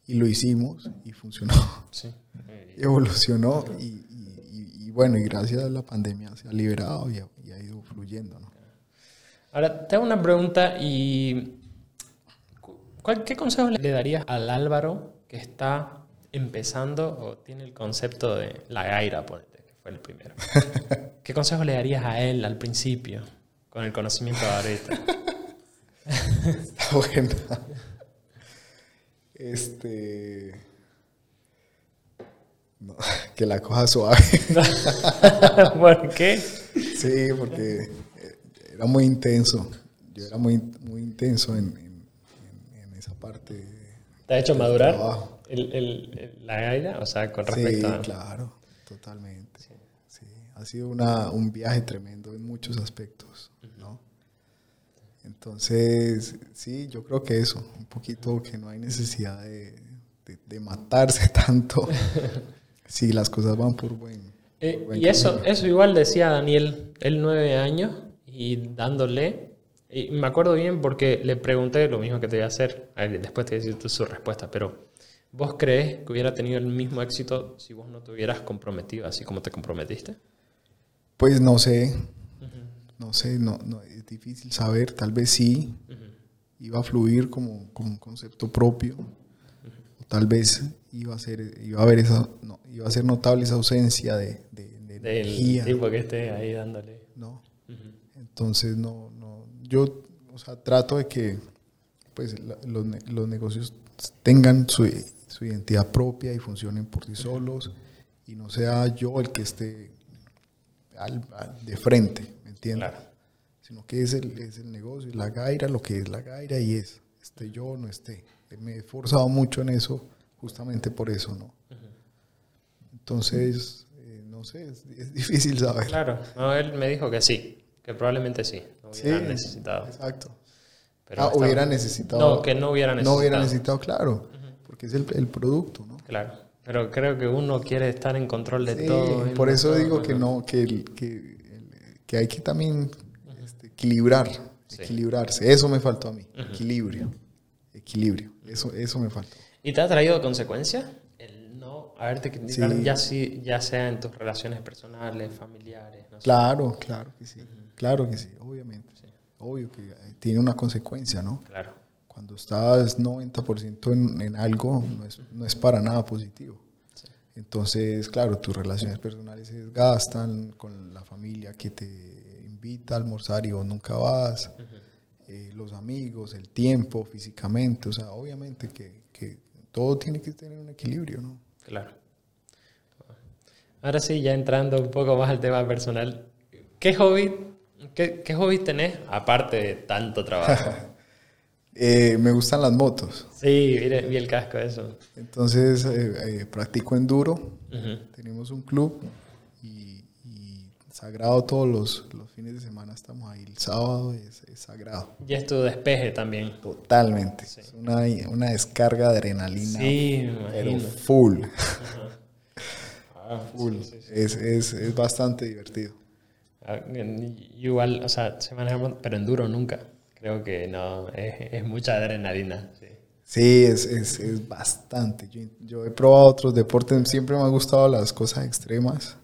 y lo hicimos y funcionó. Sí. Evolucionó y, y- y- y bueno, y gracias a la pandemia se ha liberado y ha, ido fluyendo, ¿no? Ahora, te hago una pregunta y... cu- ¿cuál- ¿Qué consejo le darías al Álvaro que está empezando o tiene el concepto de la gaira, ponete, que fue el primero? ¿Qué consejo le darías a él al principio, con el conocimiento de ahorita? Está buena. Este. No, que la coja suave. ¿Por qué? Sí, porque era muy intenso. Yo era muy, muy intenso en, en- en esa parte. ¿Te ha hecho madurar trabajo. El, el- la gaira? O sea, con Sí, respecto a... claro, totalmente. Sí, Ha sido una, un viaje tremendo en muchos aspectos, ¿no? Entonces, sí, yo creo que eso, un poquito que no hay necesidad de, de- de matarse tanto si las cosas van por buen, Eh, buen y eso, camino. eso igual decía Daniel, él nueve años y dándole, y me acuerdo bien porque le pregunté lo mismo que te voy a hacer, a ver, después te voy a decir tu- su respuesta, pero ¿vos crees que hubiera tenido el mismo éxito si vos no te hubieras comprometido así como te comprometiste? Pues no sé, no sé, no, no, es difícil saber, tal vez sí, iba a fluir como, como un concepto propio, o tal vez iba a ser, iba a haber esa, no, iba a ser notable esa ausencia de, de, de Del energía, tipo que esté ahí dándole. ¿no? Entonces no, no, yo, o sea, trato de que, pues, la- los, los negocios tengan su, su identidad propia y funcionen por sí solos y no sea yo el que esté al- al- de frente, ¿me entiendes? Claro. Sino que es el, es el negocio, la gaira, lo que es la gaira y es, esté yo o no esté. Me he esforzado mucho en eso, justamente por eso, ¿no? Entonces, eh, no sé, es, es difícil saber. Claro, no, él me dijo que sí, que probablemente sí, no hubiera necesitado. Exacto. Pero ah, hubiera necesitado. No, que no hubiera No necesitado. hubiera necesitado, claro. Porque es el, el producto, ¿no? Claro, pero creo que uno quiere estar en control de Sí, todo. por eso todo, digo que no, que, el- que, que hay que también este, equilibrar, Sí. equilibrarse. Eso me faltó a mí, equilibrio, equilibrio. Eso, eso me faltó. ¿Y te ha traído consecuencias? El no haberte criticado, Sí. ya, sí, ya sea en tus relaciones personales, familiares, no sé. Claro, claro que sí, claro que sí, obviamente. Obvio que eh, tiene una consecuencia, ¿no? Claro, Cuando estás 90% en, en algo, no es, no es para nada positivo. Entonces, claro, tus relaciones personales se desgastan con la familia que te invita a almorzar y vos nunca vas, eh, los amigos, el tiempo, físicamente, o sea, obviamente que, que todo tiene que tener un equilibrio, ¿no? claro. Ahora sí, ya entrando un poco más al tema personal, ¿qué hobby, qué, qué hobby tenés aparte de tanto trabajo? Eh, me gustan las motos, sí, mire, vi el casco eso. entonces eh, eh, practico enduro, tenemos un club y, y sagrado todos los, los fines de semana estamos ahí, el sábado es, es sagrado. Y es tu despeje también. Totalmente. Es una, una descarga de adrenalina. Sí, pero imagino. full. Ah, full. sí, sí, sí. Es, es, es bastante divertido. Ah, Igual, o sea, se maneja, pero enduro nunca. Creo que no, es, es mucha adrenalina. Sí. Sí, es, es, es bastante. Yo, yo he probado otros deportes, siempre me han gustado las cosas extremas.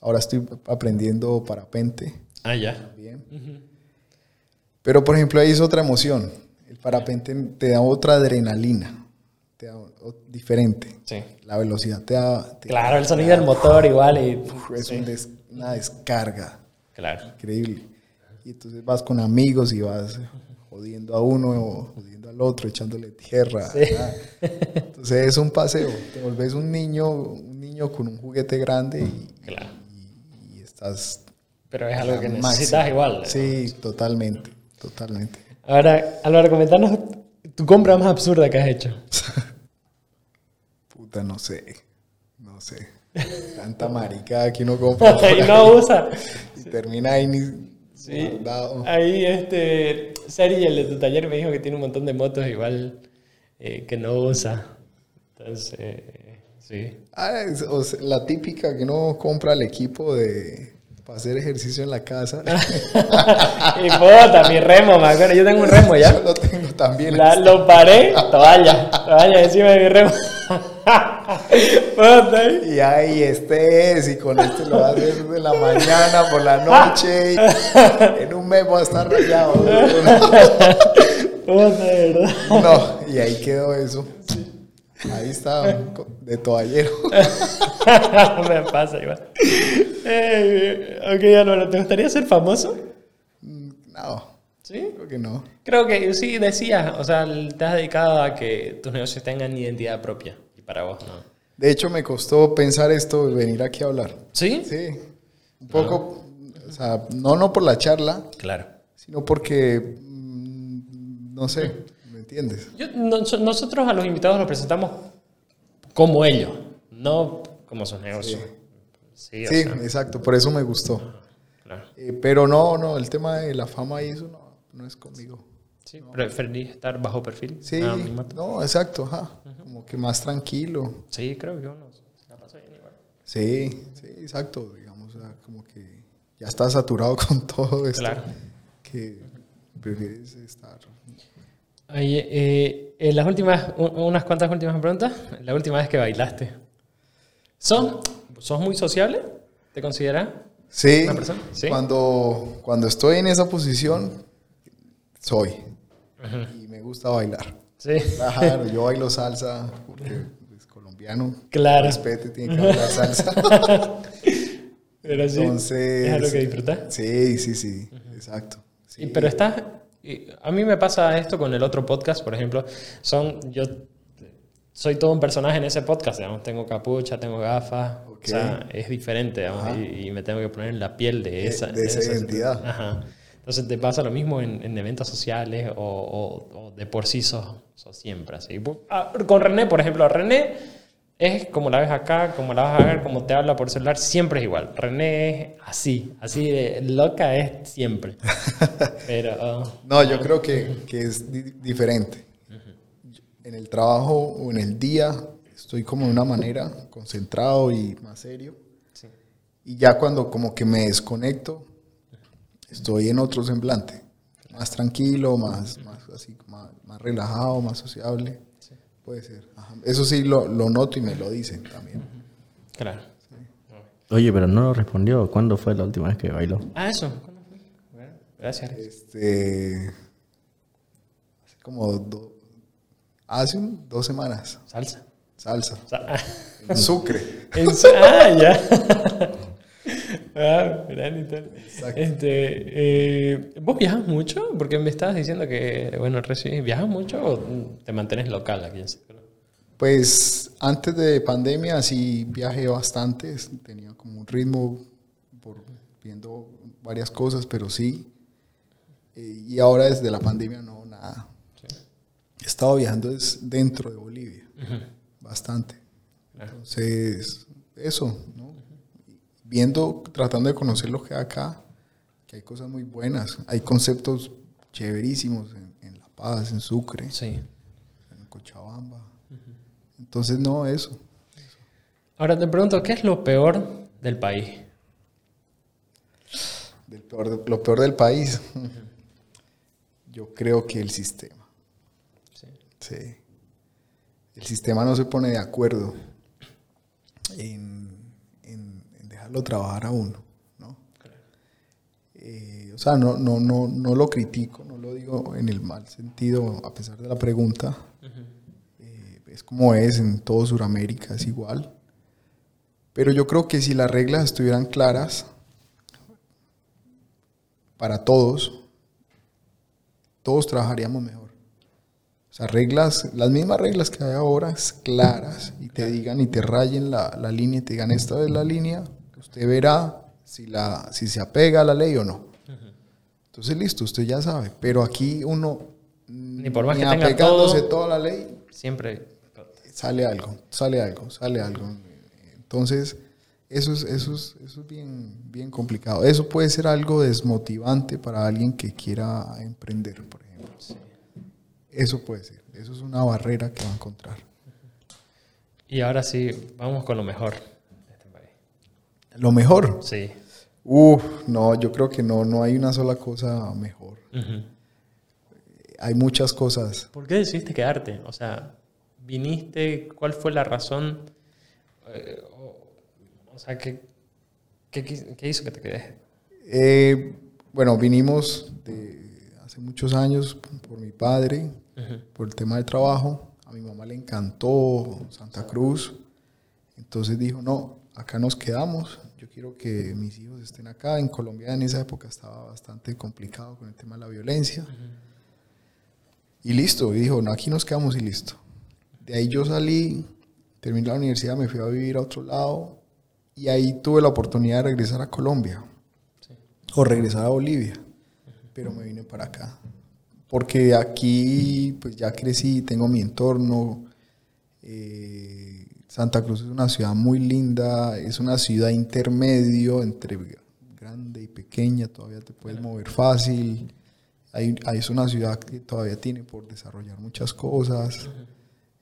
Ahora estoy aprendiendo parapente. Ah, ya. Bien. Pero, por ejemplo, ahí es otra emoción. El parapente te da otra adrenalina. Te da diferente. Sí. La velocidad te da... te- Claro, el sonido del motor igual y... Es un des- una descarga Claro. increíble. Y entonces vas con amigos y vas jodiendo a uno o jodiendo al otro, echándole tierra. ah. Entonces es un paseo. Te volvés un niño, un niño con un juguete grande y, Claro. y estás... Pero es algo que necesitas igual. ¿no? Sí, totalmente, totalmente. Ahora, Álvaro, comentanos tu compra más absurda que has hecho. Puta, no sé, no sé. Tanta maricada que uno compra y no usa. y termina ahí ni Sí. guardado. Ahí, este, Seri, el de tu taller, me dijo que tiene un montón de motos igual eh, que no usa. Entonces, sí. Ah, es- o sea, la típica que uno compra el equipo de para hacer ejercicio en la casa. y puta, mi remo, me acuerdo. Yo tengo un remo Yo ya. lo tengo también. La- lo paré, toalla, toalla encima de mi remo. Y ahí este es, y con este lo va a hacer de la mañana, por la noche, y en un mes va a estar rayado. No, y ahí quedó eso. Ahí está, de toallero. me pasa igual. Eh, ok, Álvaro, ¿te gustaría ser famoso? No, Sí. creo que no. Creo que sí, decías, o sea, te has dedicado a que tus negocios tengan identidad propia. Y para vos no. De hecho, me costó pensar esto, venir aquí a hablar. ¿Sí? Sí. Un poco, o sea, no, no por la charla, Claro. sino porque, mm, no sé, ¿me entiendes? Yo- nos- nosotros a los invitados los presentamos como ellos, no como sus negocios. Sí, Sí, sea, exacto, por eso me gustó. claro. Eh, pero no, no, el tema de la fama y eso no, no es conmigo. Sí, preferís estar bajo perfil. Sí, anonimato. no, exacto, ajá. Como que más tranquilo. Sí, creo que uno se la pasa bien igual. Sí, sí, exacto, digamos, o sea, como que ya estás saturado con todo esto. Claro. Que prefieres estar. Oye, eh, en las últimas, unas cuantas últimas preguntas. La última vez que bailaste. ¿Sos, sos muy sociable? ¿Te consideras? Sí, ¿Una persona? Sí. Cuando, cuando estoy en esa posición, soy. Y me gusta bailar. Sí. Claro, yo bailo salsa porque es colombiano. Claro. Respete, tiene que bailar salsa. Pero sí. Entonces. ¿Es algo que disfrutas? Sí, sí, sí. Exacto. Sí. Pero estás. A mí me pasa esto con el otro podcast, por ejemplo. Son. Yo soy todo un personaje en ese podcast, digamos. Tengo capucha, tengo gafas. Ok. O sea, es diferente, digamos, Ajá. y, y me tengo que poner en la piel de esa, de esa identidad. Ajá. Entonces te pasa lo mismo en, en eventos sociales o, o- o de por sí sos, sos siempre así. Ah, Con René, por ejemplo, René es como la ves acá, como la vas a ver, como te habla por celular, siempre es igual. René es así, así de loca es siempre. Pero oh, No, yo creo que, que es di- diferente. En el trabajo o en el día estoy como de una manera concentrado y más serio. sí. Y ya cuando como que me desconecto, estoy en otro semblante. Más tranquilo, más, más así, más, más relajado, más sociable. Puede ser. ajá. Eso sí lo, lo noto y me lo dicen también. claro. Oye, pero no respondió. ¿Cuándo fue la última vez que bailó? Ah, eso. ¿Cuándo fue? Bueno, Gracias. Este, hace como do- hace un- dos semanas. Salsa. Salsa. Sa-. En Sucre. En su- ah, ya. ah, gran Italia. Este, eh, ¿Vos viajas mucho? Porque me estabas diciendo que, bueno, recién, ¿viajas mucho o te mantienes local aquí en Ciclo? Pues antes de pandemia sí viajé bastante, tenía como un ritmo por viendo varias cosas, pero sí. Eh, y ahora desde la pandemia no, nada. He estado viajando dentro de Bolivia, bastante. Entonces, eso. Viendo, tratando de conocer lo que hay acá, que hay cosas muy buenas, hay conceptos chéverísimos en, en La Paz, en Sucre, Sí. en Cochabamba. Entonces, no, eso. Ahora te pregunto, ¿qué es lo peor del país? Del peor de- lo peor del país. Yo creo que el sistema. Sí. Sí. El sistema no se pone de acuerdo en dejarlo trabajar a uno, ¿no? Eh, o sea, no, no, no, no lo critico, no lo digo en el mal sentido, a pesar de la pregunta. Eh, es como es en todo Sudamérica, es igual. Pero yo creo que si las reglas estuvieran claras para todos, todos trabajaríamos mejor. O sea, reglas, las mismas reglas que hay ahora, claras, y te digan y te rayen la, la línea y te digan, esta es la línea, usted verá si, la, si se apega a la ley o no. Entonces, listo, usted ya sabe. Pero aquí uno, Ni por más que tenga apegándose todo- toda la ley, Siempre. sale algo, sale algo, sale algo. Entonces, eso es, eso es, eso es bien, bien complicado. Eso puede ser algo desmotivante para alguien que quiera emprender, por ejemplo. Eso puede ser. Eso es una barrera que va a encontrar. Y ahora sí, vamos con lo mejor. Lo mejor. Sí. Uf, no, yo creo que no, no hay una sola cosa mejor. Hay muchas cosas. ¿Por qué decidiste quedarte? O sea, viniste, ¿cuál fue la razón? Eh, o, o sea, ¿qué, qué, hizo que te quedes? Eh, bueno, vinimos de hace muchos años por mi padre, por el tema del trabajo. A mi mamá le encantó Santa Cruz. Entonces dijo, no, acá nos quedamos. Yo quiero que mis hijos estén acá. En Colombia en esa época estaba bastante complicado con el tema de la violencia. Y listo, y dijo, no, aquí nos quedamos y listo. De ahí yo salí terminé la universidad, me fui a vivir a otro lado y ahí tuve la oportunidad de regresar a Colombia o regresar a Bolivia, pero me vine para acá. Porque aquí pues ya crecí, tengo mi entorno. eh, Santa Cruz es una ciudad muy linda, es una ciudad intermedio entre grande y pequeña, todavía te puedes mover fácil. Hay, hay- es una ciudad que todavía tiene por desarrollar muchas cosas.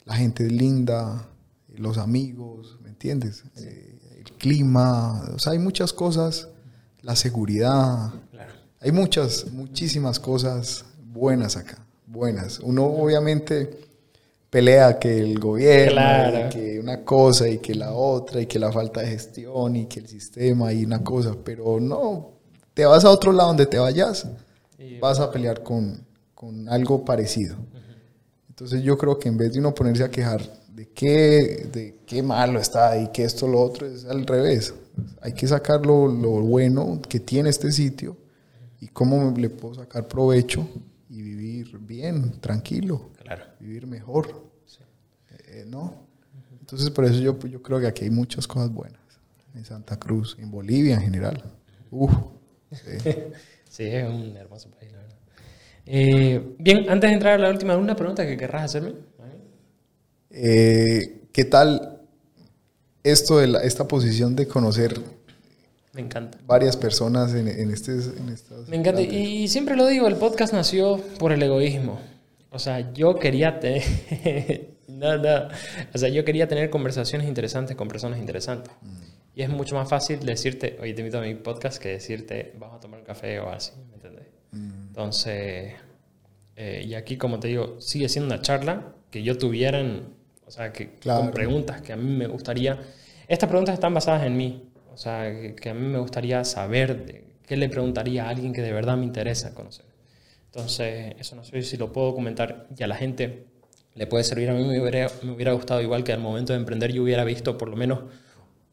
La gente es linda, los amigos, ¿me entiendes? Eh, el clima, o sea, hay muchas cosas, la seguridad, Claro. hay muchas, muchísimas cosas buenas acá, buenas. Uno obviamente pelea que el gobierno, Claro. y que una cosa y que la otra, y que la falta de gestión y que el sistema y una cosa, pero no, te vas a otro lado donde te vayas, Y- vas a pelear con, con algo parecido. Entonces yo creo que en vez de uno ponerse a quejar de qué, de qué malo está y que esto, lo otro, es al revés. Hay que sacar lo, lo bueno que tiene este sitio y cómo le puedo sacar provecho y vivir bien, tranquilo, Claro. vivir mejor. Eh, ¿No? Entonces por eso yo, yo creo que aquí hay muchas cosas buenas. En Santa Cruz, en Bolivia en general. Uf, sí. Sí, es un hermoso país, la verdad. Eh, bien, antes de entrar a la última, ¿alguna pregunta que querrás hacerme? Eh, ¿Qué tal esto de la- esta posición de conocer Me encanta. varias personas en, en, este, en estas... Me encanta. Y siempre lo digo, el podcast nació por el egoísmo. O sea, yo quería tener... no, no. O sea, yo quería tener conversaciones interesantes con personas interesantes. Y es mucho más fácil decirte, oye, te invito a mi podcast, que decirte, vamos a tomar un café o así, ¿me entendés? Entonces, eh, y aquí, como te digo, sigue siendo una charla que yo tuviera, en- o sea, que Claro. con preguntas que a mí me gustaría. Estas preguntas están basadas en mí, o sea, que, que a mí me gustaría saber de qué le preguntaría a alguien que de verdad me interesa conocer. Entonces, eso no sé si lo puedo comentar y a la gente le puede servir. A mí me hubiera, me hubiera gustado, igual que al momento de emprender, yo hubiera visto por lo menos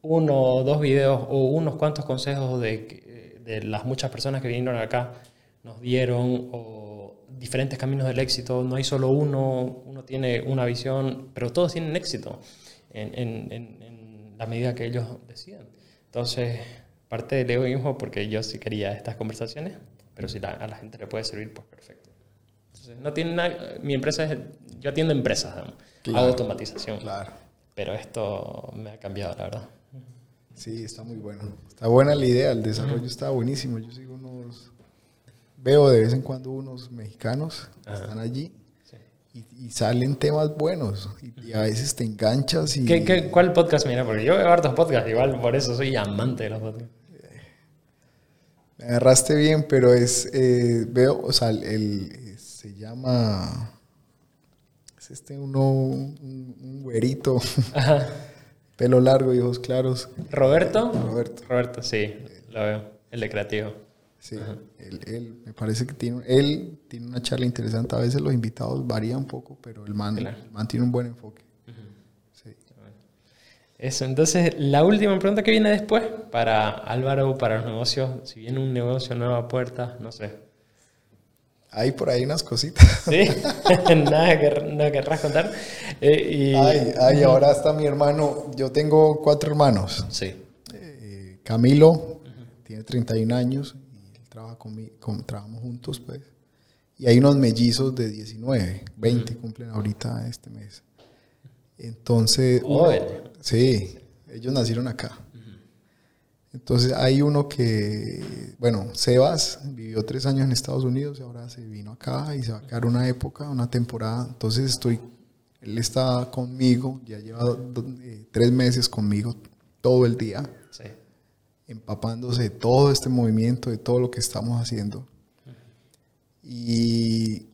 uno o dos videos o unos cuantos consejos de, de las muchas personas que vinieron acá nos dieron o diferentes caminos del éxito. No hay solo uno, uno tiene una visión, pero todos tienen éxito en, en- en- en la medida que ellos decidan. Entonces, parte del egoísmo, porque yo sí quería estas conversaciones, pero si la- a la gente le puede servir, pues perfecto. Entonces, no tiene nada, mi empresa es, yo atiendo empresas, Claro, hago automatización, Claro. pero esto me ha cambiado, la verdad. Sí, está muy bueno. Está buena la idea, el desarrollo está buenísimo. Yo sigo unos... Veo de vez en cuando unos mexicanos que están allí Sí. y, y salen temas buenos y, y a veces te enganchas y... ¿Qué, qué, cuál podcast mira? Porque yo veo hartos podcasts, igual por eso soy amante de los podcasts. Me agarraste bien, pero es... eh, veo, o sea, el, se llama... Es este uno, un, un güerito, Ajá. pelo largo y ojos claros. ¿Roberto? Roberto. Roberto, sí, lo veo. El de creativo. Sí, él, él, me parece que tiene, él tiene una charla interesante. A veces los invitados varían un poco, pero el man, Claro. el man tiene un buen enfoque. Eso, entonces la última pregunta que viene después para Álvaro, para los negocios, si viene un negocio nuevo a puerta, no sé. Hay por ahí unas cositas. ¿Sí? nada, que, nada querrás contar. Eh, y... Ay, ay, ahora está mi hermano. Yo tengo cuatro hermanos. Sí. Eh, Camilo tiene 31 años y él trabaja conmigo, con, trabajamos juntos, pues. Y hay unos mellizos de 19, 20 cumplen ahorita este mes. Entonces. Sí, ellos nacieron acá. Entonces hay uno que, bueno, Sebas vivió tres años en Estados Unidos y ahora se vino acá y se va a quedar una época, una temporada. Entonces estoy, él está conmigo, ya lleva eh, tres meses conmigo todo el día Sí. empapándose de todo este movimiento, de todo lo que estamos haciendo. Y,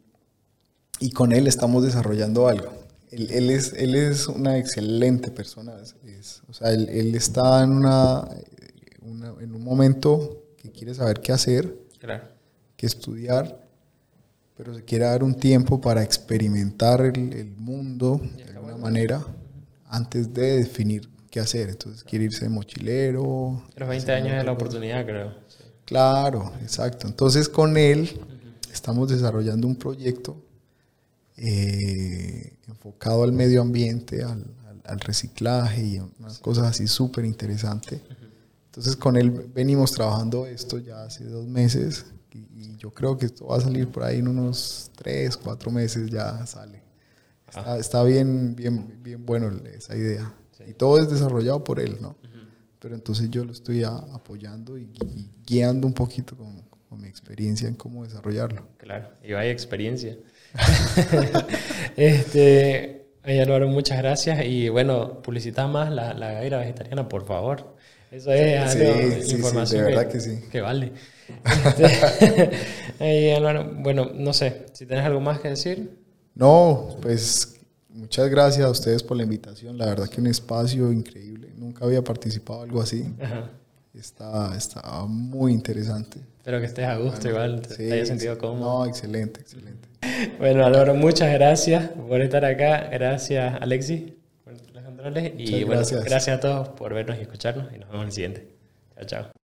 y con él estamos desarrollando algo. Él, él es, él es una excelente persona. es- es- o sea, él, él está en, una, una- en un momento que quiere saber qué hacer, Claro. qué estudiar, pero se quiere dar un tiempo para experimentar el, el mundo de alguna manera antes de definir qué hacer. Entonces quiere irse de mochilero, Los 20 años de la oportunidad, creo. Claro, exacto. Entonces con él estamos desarrollando un proyecto eh, enfocado al medio ambiente, al, al- al reciclaje y unas cosas así súper interesantes. Entonces con él venimos trabajando esto ya hace dos meses y, y, yo creo que esto va a salir por ahí en unos tres, cuatro meses ya sale. Está, está bien, bien, bien bueno esa idea. Y todo es desarrollado por él, ¿no? Pero entonces yo lo estoy a, apoyando y, y, guiando un poquito con, con, mi experiencia en cómo desarrollarlo. Claro, y vaya experiencia. este, Álvaro, muchas gracias. Y bueno, publicita más la, la gaira vegetariana, por favor. Eso es sí, algo, sí, información sí, de verdad que, que sí. que vale. Este, Álvaro, bueno, no sé, si tienes algo más que decir. No, pues muchas gracias a ustedes por la invitación. La verdad que un espacio increíble. Nunca había participado en algo así. Ajá. Está, está muy interesante. Espero que estés a gusto, igual, te, te hayas sentido cómodo. No, excelente, excelente. Bueno, Álvaro, muchas gracias por estar acá. Gracias, Alexis, por los controles. Y Muchas bueno, gracias. gracias a todos por vernos y escucharnos. Y nos vemos en el siguiente. Chao, chao.